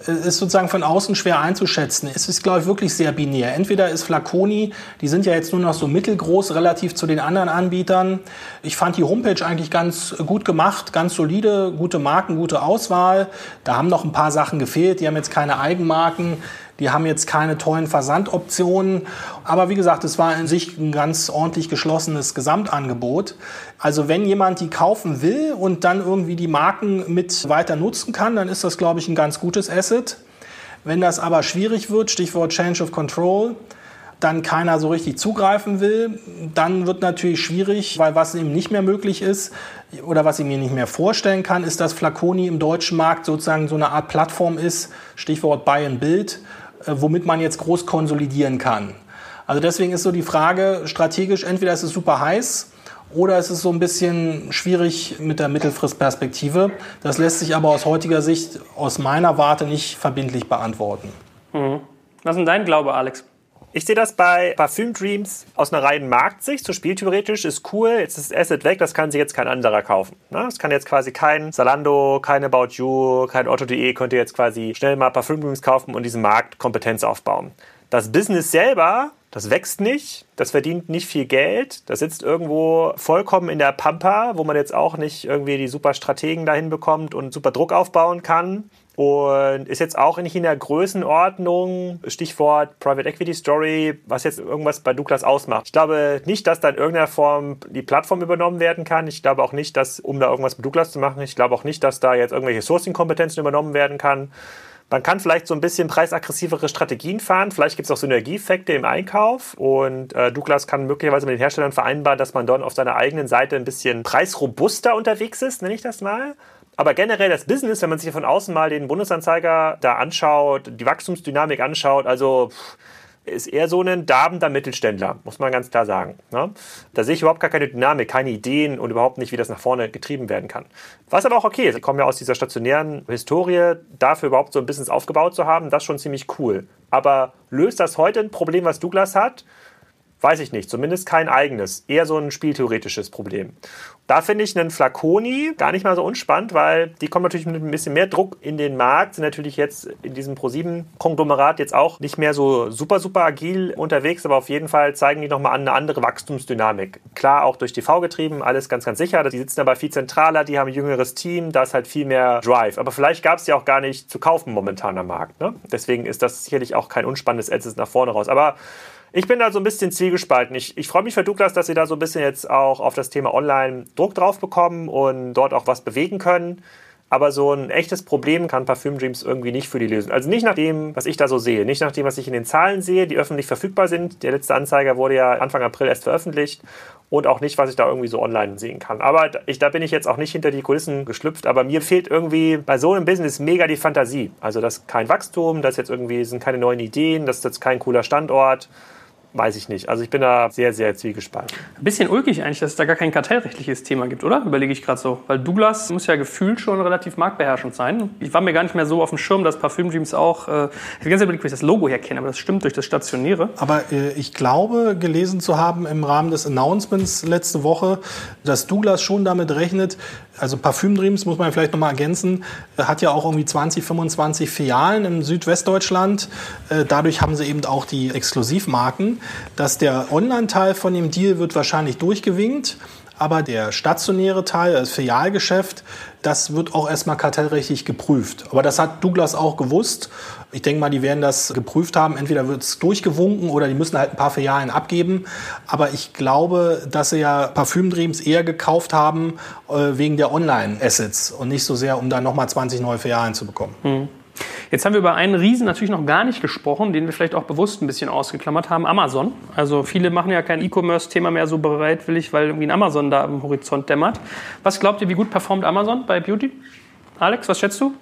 Es ist sozusagen von außen schwer einzuschätzen. Es ist, glaube ich, wirklich sehr binär. Entweder ist Flaconi, die sind ja jetzt nur noch so mittelgroß relativ zu den anderen Anbietern. Ich fand die Homepage eigentlich ganz gut gemacht, ganz solide, gute Marken, gute Auswahl. Da haben noch ein paar Sachen gefehlt. Die haben jetzt keine Eigenmarken. Die haben jetzt keine tollen Versandoptionen. Aber wie gesagt, es war in sich ein ganz ordentlich geschlossenes Gesamtangebot. Also wenn jemand die kaufen will und dann irgendwie die Marken mit weiter nutzen kann, dann ist das, glaube ich, ein ganz gutes Asset. Wenn das aber schwierig wird, Stichwort Change of Control, dann keiner so richtig zugreifen will, dann wird natürlich schwierig, weil was eben nicht mehr möglich ist oder was ich mir nicht mehr vorstellen kann, ist, dass Flaconi im deutschen Markt sozusagen so eine Art Plattform ist, Stichwort Buy and Build, womit man jetzt groß konsolidieren kann. Also deswegen ist so die Frage strategisch, entweder ist es super heiß oder ist es so ein bisschen schwierig mit der Mittelfristperspektive. Das lässt sich aber aus heutiger Sicht, aus meiner Warte nicht verbindlich beantworten.
Mhm. Was ist denn dein Glaube, Alex?
Ich sehe das bei Parfüm Dreams aus einer reinen Marktsicht. So spieltheoretisch ist cool, jetzt ist das Asset weg, das kann sich jetzt kein anderer kaufen. Ne? Das kann jetzt quasi kein Zalando, keine About You, kein Otto.de könnte jetzt quasi schnell mal Parfüm Dreams kaufen und diesen Markt Kompetenz aufbauen. Das Business selber, das wächst nicht, das verdient nicht viel Geld, das sitzt irgendwo vollkommen in der Pampa, wo man jetzt auch nicht irgendwie die super Strategen dahin bekommt und super Druck aufbauen kann. Und ist jetzt auch nicht in der Größenordnung, Stichwort Private Equity Story, was jetzt irgendwas bei Douglas ausmacht. Ich glaube nicht, dass da in irgendeiner Form die Plattform übernommen werden kann. Ich glaube auch nicht, dass, um da irgendwas mit Douglas zu machen, ich glaube auch nicht, dass da jetzt irgendwelche Sourcing-Kompetenzen übernommen werden kann. Man kann vielleicht so ein bisschen preisaggressivere Strategien fahren. Vielleicht gibt es auch Synergieeffekte im Einkauf. Und äh, Douglas kann möglicherweise mit den Herstellern vereinbaren, dass man dort auf seiner eigenen Seite ein bisschen preisrobuster unterwegs ist, nenne ich das mal. Aber generell das Business, wenn man sich von außen mal den Bundesanzeiger da anschaut, die Wachstumsdynamik anschaut, also ist eher so ein darbender Mittelständler, muss man ganz klar sagen. Ne? Da sehe ich überhaupt gar keine Dynamik, keine Ideen und überhaupt nicht, wie das nach vorne getrieben werden kann. Was aber auch okay ist. Sie kommen ja aus dieser stationären Historie, dafür überhaupt so ein Business aufgebaut zu haben, das ist schon ziemlich cool. Aber löst das heute ein Problem, was Douglas hat? Weiß ich nicht, zumindest kein eigenes. Eher so ein spieltheoretisches Problem. Da finde ich einen Flaconi gar nicht mal so unspannend, weil die kommen natürlich mit ein bisschen mehr Druck in den Markt, sind natürlich jetzt in diesem Pro7-Konglomerat jetzt auch nicht mehr so super, super agil unterwegs, aber auf jeden Fall zeigen die nochmal eine andere Wachstumsdynamik. Klar, auch durch TV getrieben, alles ganz, ganz sicher. Die sitzen aber viel zentraler, die haben ein jüngeres Team, da ist halt viel mehr Drive. Aber vielleicht gab es die auch gar nicht zu kaufen momentan am Markt. Ne? Deswegen ist das sicherlich auch kein unspannendes Assets nach vorne raus. Aber ich bin da so ein bisschen zwiegespalten. Ich, ich freue mich für Douglas, dass sie da so ein bisschen jetzt auch auf das Thema Online Druck drauf bekommen und dort auch was bewegen können. Aber so ein echtes Problem kann Parfüm Dreams irgendwie nicht für die lösen. Also nicht nach dem, was ich da so sehe, nicht nach dem, was ich in den Zahlen sehe, die öffentlich verfügbar sind. Der letzte Anzeiger wurde ja Anfang April erst veröffentlicht und auch nicht, was ich da irgendwie so online sehen kann. Aber ich, da bin ich jetzt auch nicht hinter die Kulissen geschlüpft. Aber mir fehlt irgendwie bei so einem Business mega die Fantasie. Also das ist kein Wachstum, das jetzt irgendwie sind keine neuen Ideen, das ist jetzt kein cooler Standort weiß ich nicht. Also ich bin da sehr, sehr zwiegespalten.
Ein bisschen ulkig eigentlich, dass es da gar kein kartellrechtliches Thema gibt, oder? Überlege ich gerade so. Weil Douglas muss ja gefühlt schon relativ marktbeherrschend sein. Ich war mir gar nicht mehr so auf dem Schirm, dass Parfüm Dreams auch, äh, ich ganz überlegt, wo ich das Logo herkenne, aber das stimmt durch das Stationäre.
Aber äh, ich glaube, gelesen zu haben im Rahmen des Announcements letzte Woche, dass Douglas schon damit rechnet, also Parfüm Dreams, muss man vielleicht nochmal ergänzen, äh, hat ja auch irgendwie 20, 25 Filialen im Südwestdeutschland. Äh, dadurch haben sie eben auch die Exklusivmarken dass der Online-Teil von dem Deal wird wahrscheinlich durchgewinkt, aber der stationäre Teil, das Filialgeschäft, das wird auch erstmal kartellrechtlich geprüft. Aber das hat Douglas auch gewusst. Ich denke mal, die werden das geprüft haben. Entweder wird es durchgewunken oder die müssen halt ein paar Filialen abgeben. Aber ich glaube, dass sie ja Parfümdreams eher gekauft haben äh, wegen der Online-Assets und nicht so sehr, um da nochmal 20 neue Filialen zu bekommen. Mhm.
Jetzt haben wir über einen Riesen natürlich noch gar nicht gesprochen, den wir vielleicht auch bewusst ein bisschen ausgeklammert haben, Amazon. Also viele machen ja kein E-Commerce-Thema mehr so bereitwillig, weil irgendwie ein Amazon da am Horizont dämmert. Was glaubt ihr, wie gut performt Amazon bei Beauty? Alex, was schätzt du?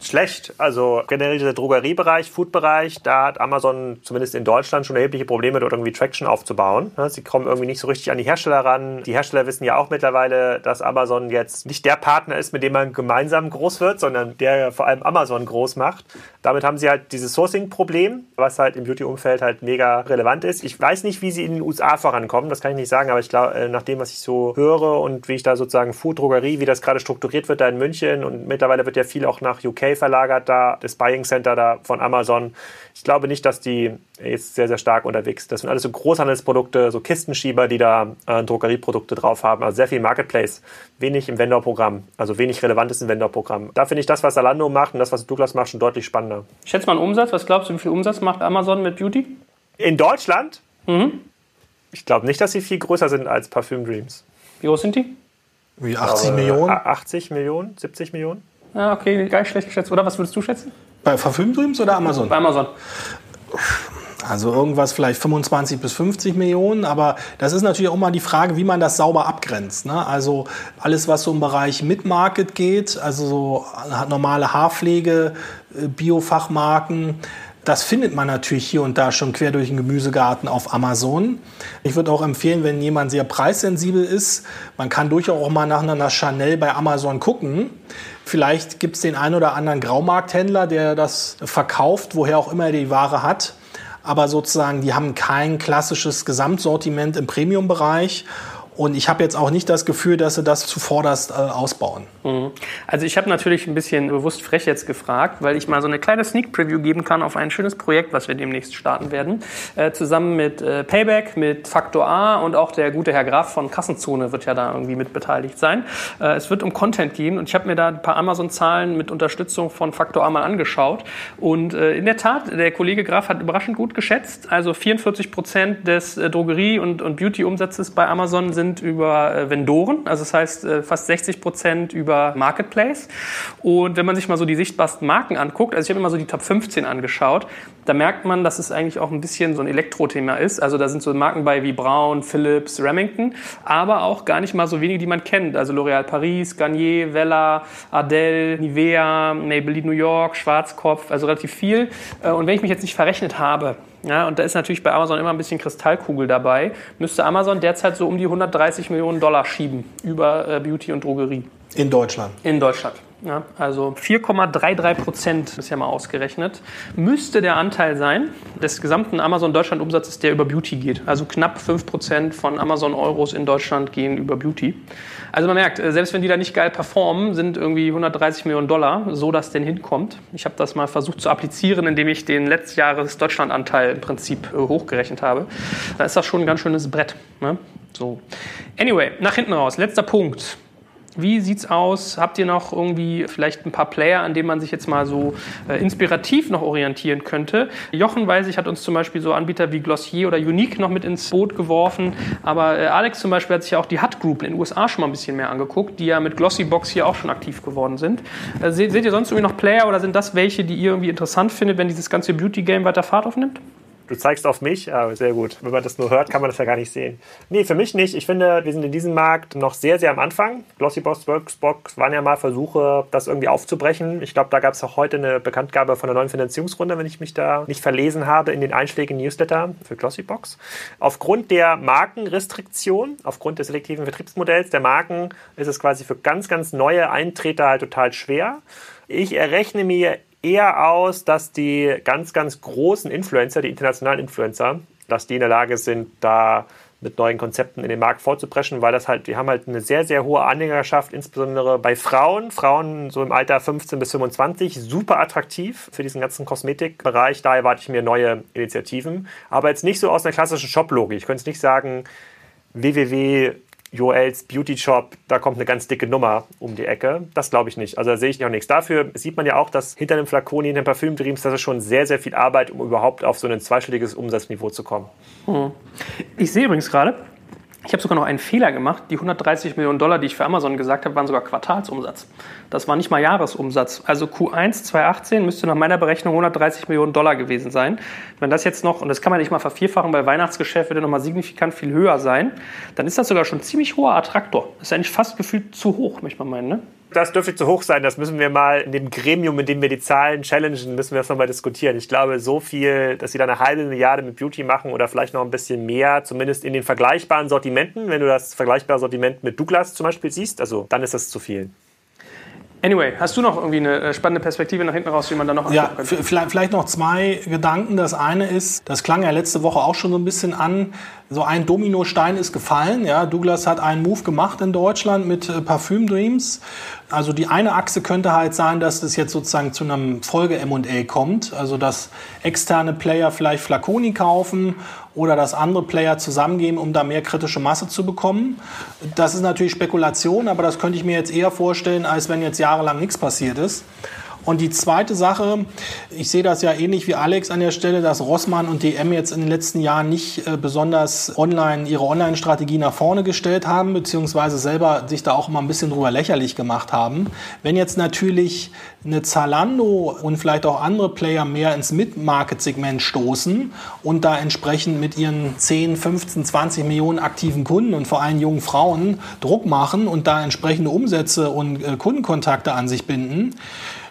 Schlecht. Also generell dieser Drogeriebereich, Foodbereich, da hat Amazon zumindest in Deutschland schon erhebliche Probleme, dort irgendwie Traction aufzubauen. Sie kommen irgendwie nicht so richtig an die Hersteller ran. Die Hersteller wissen ja auch mittlerweile, dass Amazon jetzt nicht der Partner ist, mit dem man gemeinsam groß wird, sondern der vor allem Amazon groß macht. Damit haben sie halt dieses Sourcing-Problem, was halt im Beauty-Umfeld halt mega relevant ist. Ich weiß nicht, wie sie in den USA vorankommen, das kann ich nicht sagen, aber ich glaube, äh, nach dem, was ich so höre und wie ich da sozusagen Food, Drogerie, wie das gerade strukturiert wird da in München und mittlerweile wird ja viel auch nach UK verlagert da, das Buying Center da von Amazon. Ich glaube nicht, dass die jetzt sehr, sehr stark unterwegs sind. Das sind alles so Großhandelsprodukte, so Kistenschieber, die da äh, Drogerieprodukte drauf haben. Also sehr viel Marketplace, wenig im Vendor-Programm, also wenig Relevantes im Vendor-Programm. Da finde ich das, was Zalando macht und das, was Douglas macht, schon deutlich spannender.
Ich schätze mal einen Umsatz. Was glaubst du, wie viel Umsatz macht Amazon mit Beauty?
In Deutschland? Mhm. Ich glaube nicht, dass sie viel größer sind als Parfüm Dreams.
Wie groß sind die?
Wie 80 glaube, Millionen?
80 Millionen, 70 Millionen.
Ja, okay, gar nicht schlecht geschätzt. Oder was würdest du schätzen?
Bei Parfümdreams oder Amazon?
Bei Amazon.
Also irgendwas vielleicht 25 bis 50 Millionen, aber das ist natürlich auch mal die Frage, wie man das sauber abgrenzt. Ne? Also alles, was so im Bereich Mid-Market geht, also so normale Haarpflege, äh, Biofachmarken, das findet man natürlich hier und da schon quer durch den Gemüsegarten auf Amazon. Ich würde auch empfehlen, wenn jemand sehr preissensibel ist, man kann durchaus auch mal nach einer Chanel bei Amazon gucken. Vielleicht gibt es den einen oder anderen Graumarkthändler, der das verkauft, woher auch immer er die Ware hat. Aber sozusagen, die haben kein klassisches Gesamtsortiment im Premium-Bereich und ich habe jetzt auch nicht das Gefühl, dass sie das zuvorderst äh, ausbauen.
Mhm. Also ich habe natürlich ein bisschen bewusst frech jetzt gefragt, weil ich mal so eine kleine Sneak Preview geben kann auf ein schönes Projekt, was wir demnächst starten werden. Äh, zusammen mit äh, Payback, mit Faktor A und auch der gute Herr Graf von Kassenzone wird ja da irgendwie mit beteiligt sein. Äh, es wird um Content gehen und ich habe mir da ein paar Amazon-Zahlen mit Unterstützung von Faktor A mal angeschaut. Und äh, in der Tat, der Kollege Graf hat überraschend gut geschätzt. Also 44 Prozent des äh, Drogerie- und, und Beauty-Umsatzes bei Amazon sind Prozent über äh, Vendoren, also das heißt äh, fast 60 Prozent über Marketplace. Und wenn man sich mal so die sichtbarsten Marken anguckt, also ich habe mal so die Top 15 angeschaut, da merkt man, dass es eigentlich auch ein bisschen so ein Elektro-Thema ist. Also da sind so Marken bei wie Braun, Philips, Remington, aber auch gar nicht mal so wenige, die man kennt. Also L'Oréal Paris, Garnier, Vella, Ardell, Nivea, Maybelline New York, Schwarzkopf, also relativ viel. Äh, und wenn ich mich jetzt nicht verrechnet habe, ja, und da ist natürlich bei Amazon immer ein bisschen Kristallkugel dabei. Müsste Amazon derzeit so um die 130 Millionen Dollar schieben über äh, Beauty und Drogerie.
In Deutschland.
In Deutschland. Ja, also 4,33 Prozent ist ja mal ausgerechnet. Müsste der Anteil sein des gesamten Amazon Deutschland Umsatzes, der über Beauty geht. Also knapp 5 Prozent von Amazon Euros in Deutschland gehen über Beauty. Also man merkt, äh, selbst wenn die da nicht geil performen, sind irgendwie 130 Millionen Dollar, so dass denn hinkommt. Ich habe das mal versucht zu applizieren, indem ich den Letztjahres Deutschlandanteil im Prinzip äh, hochgerechnet habe. Da ist das schon ein ganz schönes Brett. Ne? So. Anyway, nach hinten raus. Letzter Punkt. Wie sieht's aus? Habt ihr noch irgendwie vielleicht ein paar Player, an denen man sich jetzt mal so äh, inspirativ noch orientieren könnte? Jochen, weiß ich, hat uns zum Beispiel so Anbieter wie Glossier oder Unique noch mit ins Boot geworfen. Aber äh, Alex zum Beispiel hat sich ja auch die Hut Group in den USA schon mal ein bisschen mehr angeguckt, die ja mit Glossybox hier auch schon aktiv geworden sind. Äh, seht, seht ihr sonst irgendwie noch Player oder sind das welche, die ihr irgendwie interessant findet, wenn dieses ganze Beauty-Game weiter Fahrt aufnimmt?
Du zeigst auf mich, aber sehr gut. Wenn man das nur hört, kann man das ja gar nicht sehen. Nee, für mich nicht. Ich finde, wir sind in diesem Markt noch sehr, sehr am Anfang. Glossybox, Worksbox waren ja mal Versuche, das irgendwie aufzubrechen. Ich glaube, da gab es auch heute eine Bekanntgabe von einer neuen Finanzierungsrunde, wenn ich mich da nicht verlesen habe in den einschlägigen Newsletter für Glossybox. Aufgrund der Markenrestriktion, aufgrund des selektiven Vertriebsmodells der Marken, ist es quasi für ganz, ganz neue Eintreter halt total schwer. Ich errechne mir eher aus, dass die ganz, ganz großen Influencer, die internationalen Influencer, dass die in der Lage sind, da mit neuen Konzepten in den Markt vorzupreschen, weil das halt, die haben halt eine sehr, sehr hohe Anhängerschaft, insbesondere bei Frauen, Frauen so im Alter 15 bis 25, super attraktiv für diesen ganzen Kosmetikbereich. Da erwarte ich mir neue Initiativen, aber jetzt nicht so aus einer klassischen Shop-Logik. Ich könnte es nicht sagen, www Joels Beauty Shop, da kommt eine ganz dicke Nummer um die Ecke. Das glaube ich nicht. Also da sehe ich auch nichts. Dafür sieht man ja auch, dass hinter einem Flakon, hinter einem Parfümdreams, das ist schon sehr, sehr viel Arbeit, um überhaupt auf so ein zweistelliges Umsatzniveau zu kommen.
Hm. Ich sehe übrigens gerade, ich habe sogar noch einen Fehler gemacht. Die 130 Millionen Dollar, die ich für Amazon gesagt habe, waren sogar Quartalsumsatz. Das war nicht mal Jahresumsatz. Also Q1 2018 müsste nach meiner Berechnung 130 Millionen Dollar gewesen sein. Wenn das jetzt noch, und das kann man nicht mal vervierfachen, weil Weihnachtsgeschäft würde nochmal signifikant viel höher sein, dann ist das sogar schon ein ziemlich hoher Attraktor. Das ist eigentlich fast gefühlt zu hoch, möchte man meinen, ne?
Das dürfte zu hoch sein. Das müssen wir mal in dem Gremium, in dem wir die Zahlen challengen, müssen wir das nochmal diskutieren. Ich glaube, so viel, dass sie da eine halbe Milliarde mit Beauty machen oder vielleicht noch ein bisschen mehr, zumindest in den vergleichbaren Sortimenten. Wenn du das vergleichbare Sortiment mit Douglas zum Beispiel siehst, also dann ist das zu viel.
Anyway, hast du noch irgendwie eine äh, spannende Perspektive nach hinten raus, wie man da noch
Ja, vielleicht, vielleicht noch zwei Gedanken. Das eine ist, das klang ja letzte Woche auch schon so ein bisschen an, so ein Dominostein ist gefallen. Ja, Douglas hat einen Move gemacht in Deutschland mit äh, Parfüm Dreams. Also die eine Achse könnte halt sein, dass es jetzt sozusagen zu einem Folge M&A kommt. Also dass externe Player vielleicht Flaconi kaufen oder dass andere Player zusammengehen, um da mehr kritische Masse zu bekommen. Das ist natürlich Spekulation, aber das könnte ich mir jetzt eher vorstellen, als wenn jetzt jahrelang nichts passiert ist. Und die zweite Sache, ich sehe das ja ähnlich wie Alex an der Stelle, dass Rossmann und DM jetzt in den letzten Jahren nicht äh, besonders online ihre Online-Strategie nach vorne gestellt haben, beziehungsweise selber sich da auch immer ein bisschen drüber lächerlich gemacht haben. Wenn jetzt natürlich eine Zalando und vielleicht auch andere Player mehr ins Mid-Market-Segment stoßen und da entsprechend mit ihren 10, 15, 20 Millionen aktiven Kunden und vor allem jungen Frauen Druck machen und da entsprechende Umsätze und äh, Kundenkontakte an sich binden,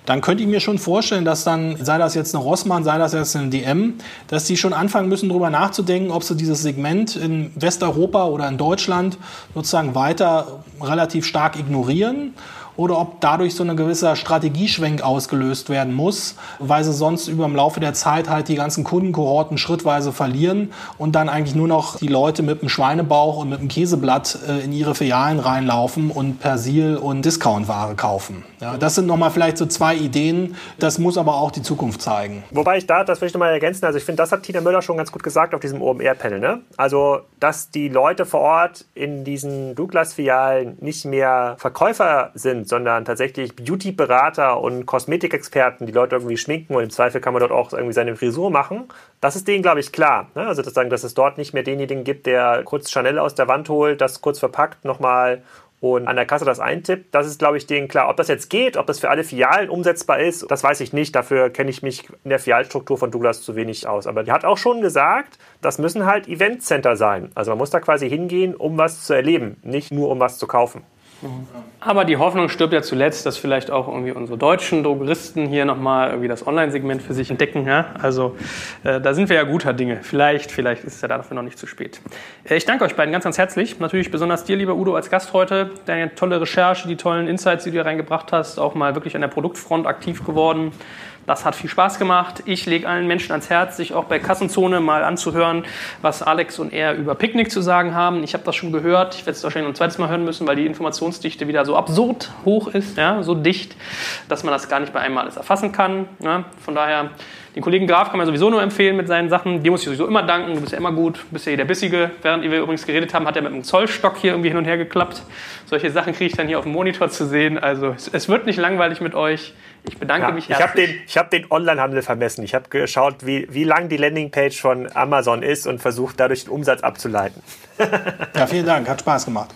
dann könnte ich mir schon vorstellen, dass dann, sei das jetzt eine Rossmann, sei das jetzt eine DM, dass die schon anfangen müssen, darüber nachzudenken, ob sie dieses Segment in Westeuropa oder in Deutschland sozusagen weiter relativ stark ignorieren oder ob dadurch so ein gewisser Strategieschwenk ausgelöst werden muss, weil sie sonst über im Laufe der Zeit halt die ganzen Kundenkohorten schrittweise verlieren und dann eigentlich nur noch die Leute mit dem Schweinebauch und mit dem Käseblatt äh, in ihre Filialen reinlaufen und Persil und Discountware kaufen. Ja, das sind nochmal vielleicht so zwei Ideen. Das muss aber auch die Zukunft zeigen.
Wobei ich da, das will ich nochmal ergänzen, also ich finde, das hat Tina Müller schon ganz gut gesagt auf diesem OMR-Panel. Ne? Also, dass die Leute vor Ort in diesen Douglas-Filialen nicht mehr Verkäufer sind, sondern tatsächlich Beauty-Berater und Kosmetikexperten, die Leute irgendwie schminken und im Zweifel kann man dort auch irgendwie seine Frisur machen. Das ist denen, glaube ich, klar. Ne? Also sozusagen, dass es dort nicht mehr denjenigen gibt, der kurz Chanel aus der Wand holt, das kurz verpackt nochmal und an der Kasse das eintippt. Das ist, glaube ich, denen klar. Ob das jetzt geht, ob das für alle Filialen umsetzbar ist, das weiß ich nicht. Dafür kenne ich mich in der Filialstruktur von Douglas zu wenig aus. Aber die hat auch schon gesagt, das müssen halt Eventcenter sein. Also man muss da quasi hingehen, um was zu erleben, nicht nur um was zu kaufen.
Aber die Hoffnung stirbt ja zuletzt, dass vielleicht auch irgendwie unsere deutschen Drogeristen hier nochmal irgendwie das Online-Segment für sich entdecken. Ja? Also äh, da sind wir ja guter Dinge. Vielleicht, vielleicht ist es ja dafür noch nicht zu spät. Äh, ich danke euch beiden ganz, ganz herzlich. Natürlich besonders dir, lieber Udo, als Gast heute. Deine tolle Recherche, die tollen Insights, die du hier reingebracht hast, auch mal wirklich an der Produktfront aktiv geworden. Das hat viel Spaß gemacht. Ich lege allen Menschen ans Herz, sich auch bei Kassenzone mal anzuhören, was Alex und er über Picknick zu sagen haben. Ich habe das schon gehört. Ich werde es wahrscheinlich noch ein zweites Mal hören müssen, weil die Informationsdichte wieder so absurd hoch ist, ja, so dicht, dass man das gar nicht bei einem alles erfassen kann. Ja. Von daher, den Kollegen Graf kann man sowieso nur empfehlen mit seinen Sachen. Dir muss ich sowieso immer danken. Du bist ja immer gut. Du bist ja hier der Bissige. Während wir übrigens geredet haben, hat er mit einem Zollstock hier irgendwie hin und her geklappt. Solche Sachen kriege ich dann hier auf dem Monitor zu sehen. Also es wird nicht langweilig mit euch. Ich bedanke ja, mich
herzlich. Ich habe den, hab den Onlinehandel vermessen. Ich habe geschaut, wie, wie lang die Landingpage von Amazon ist und versucht, dadurch den Umsatz abzuleiten.
ja, vielen Dank. Hat Spaß gemacht.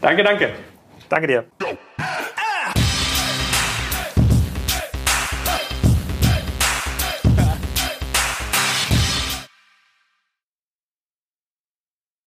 Danke, danke.
Danke dir.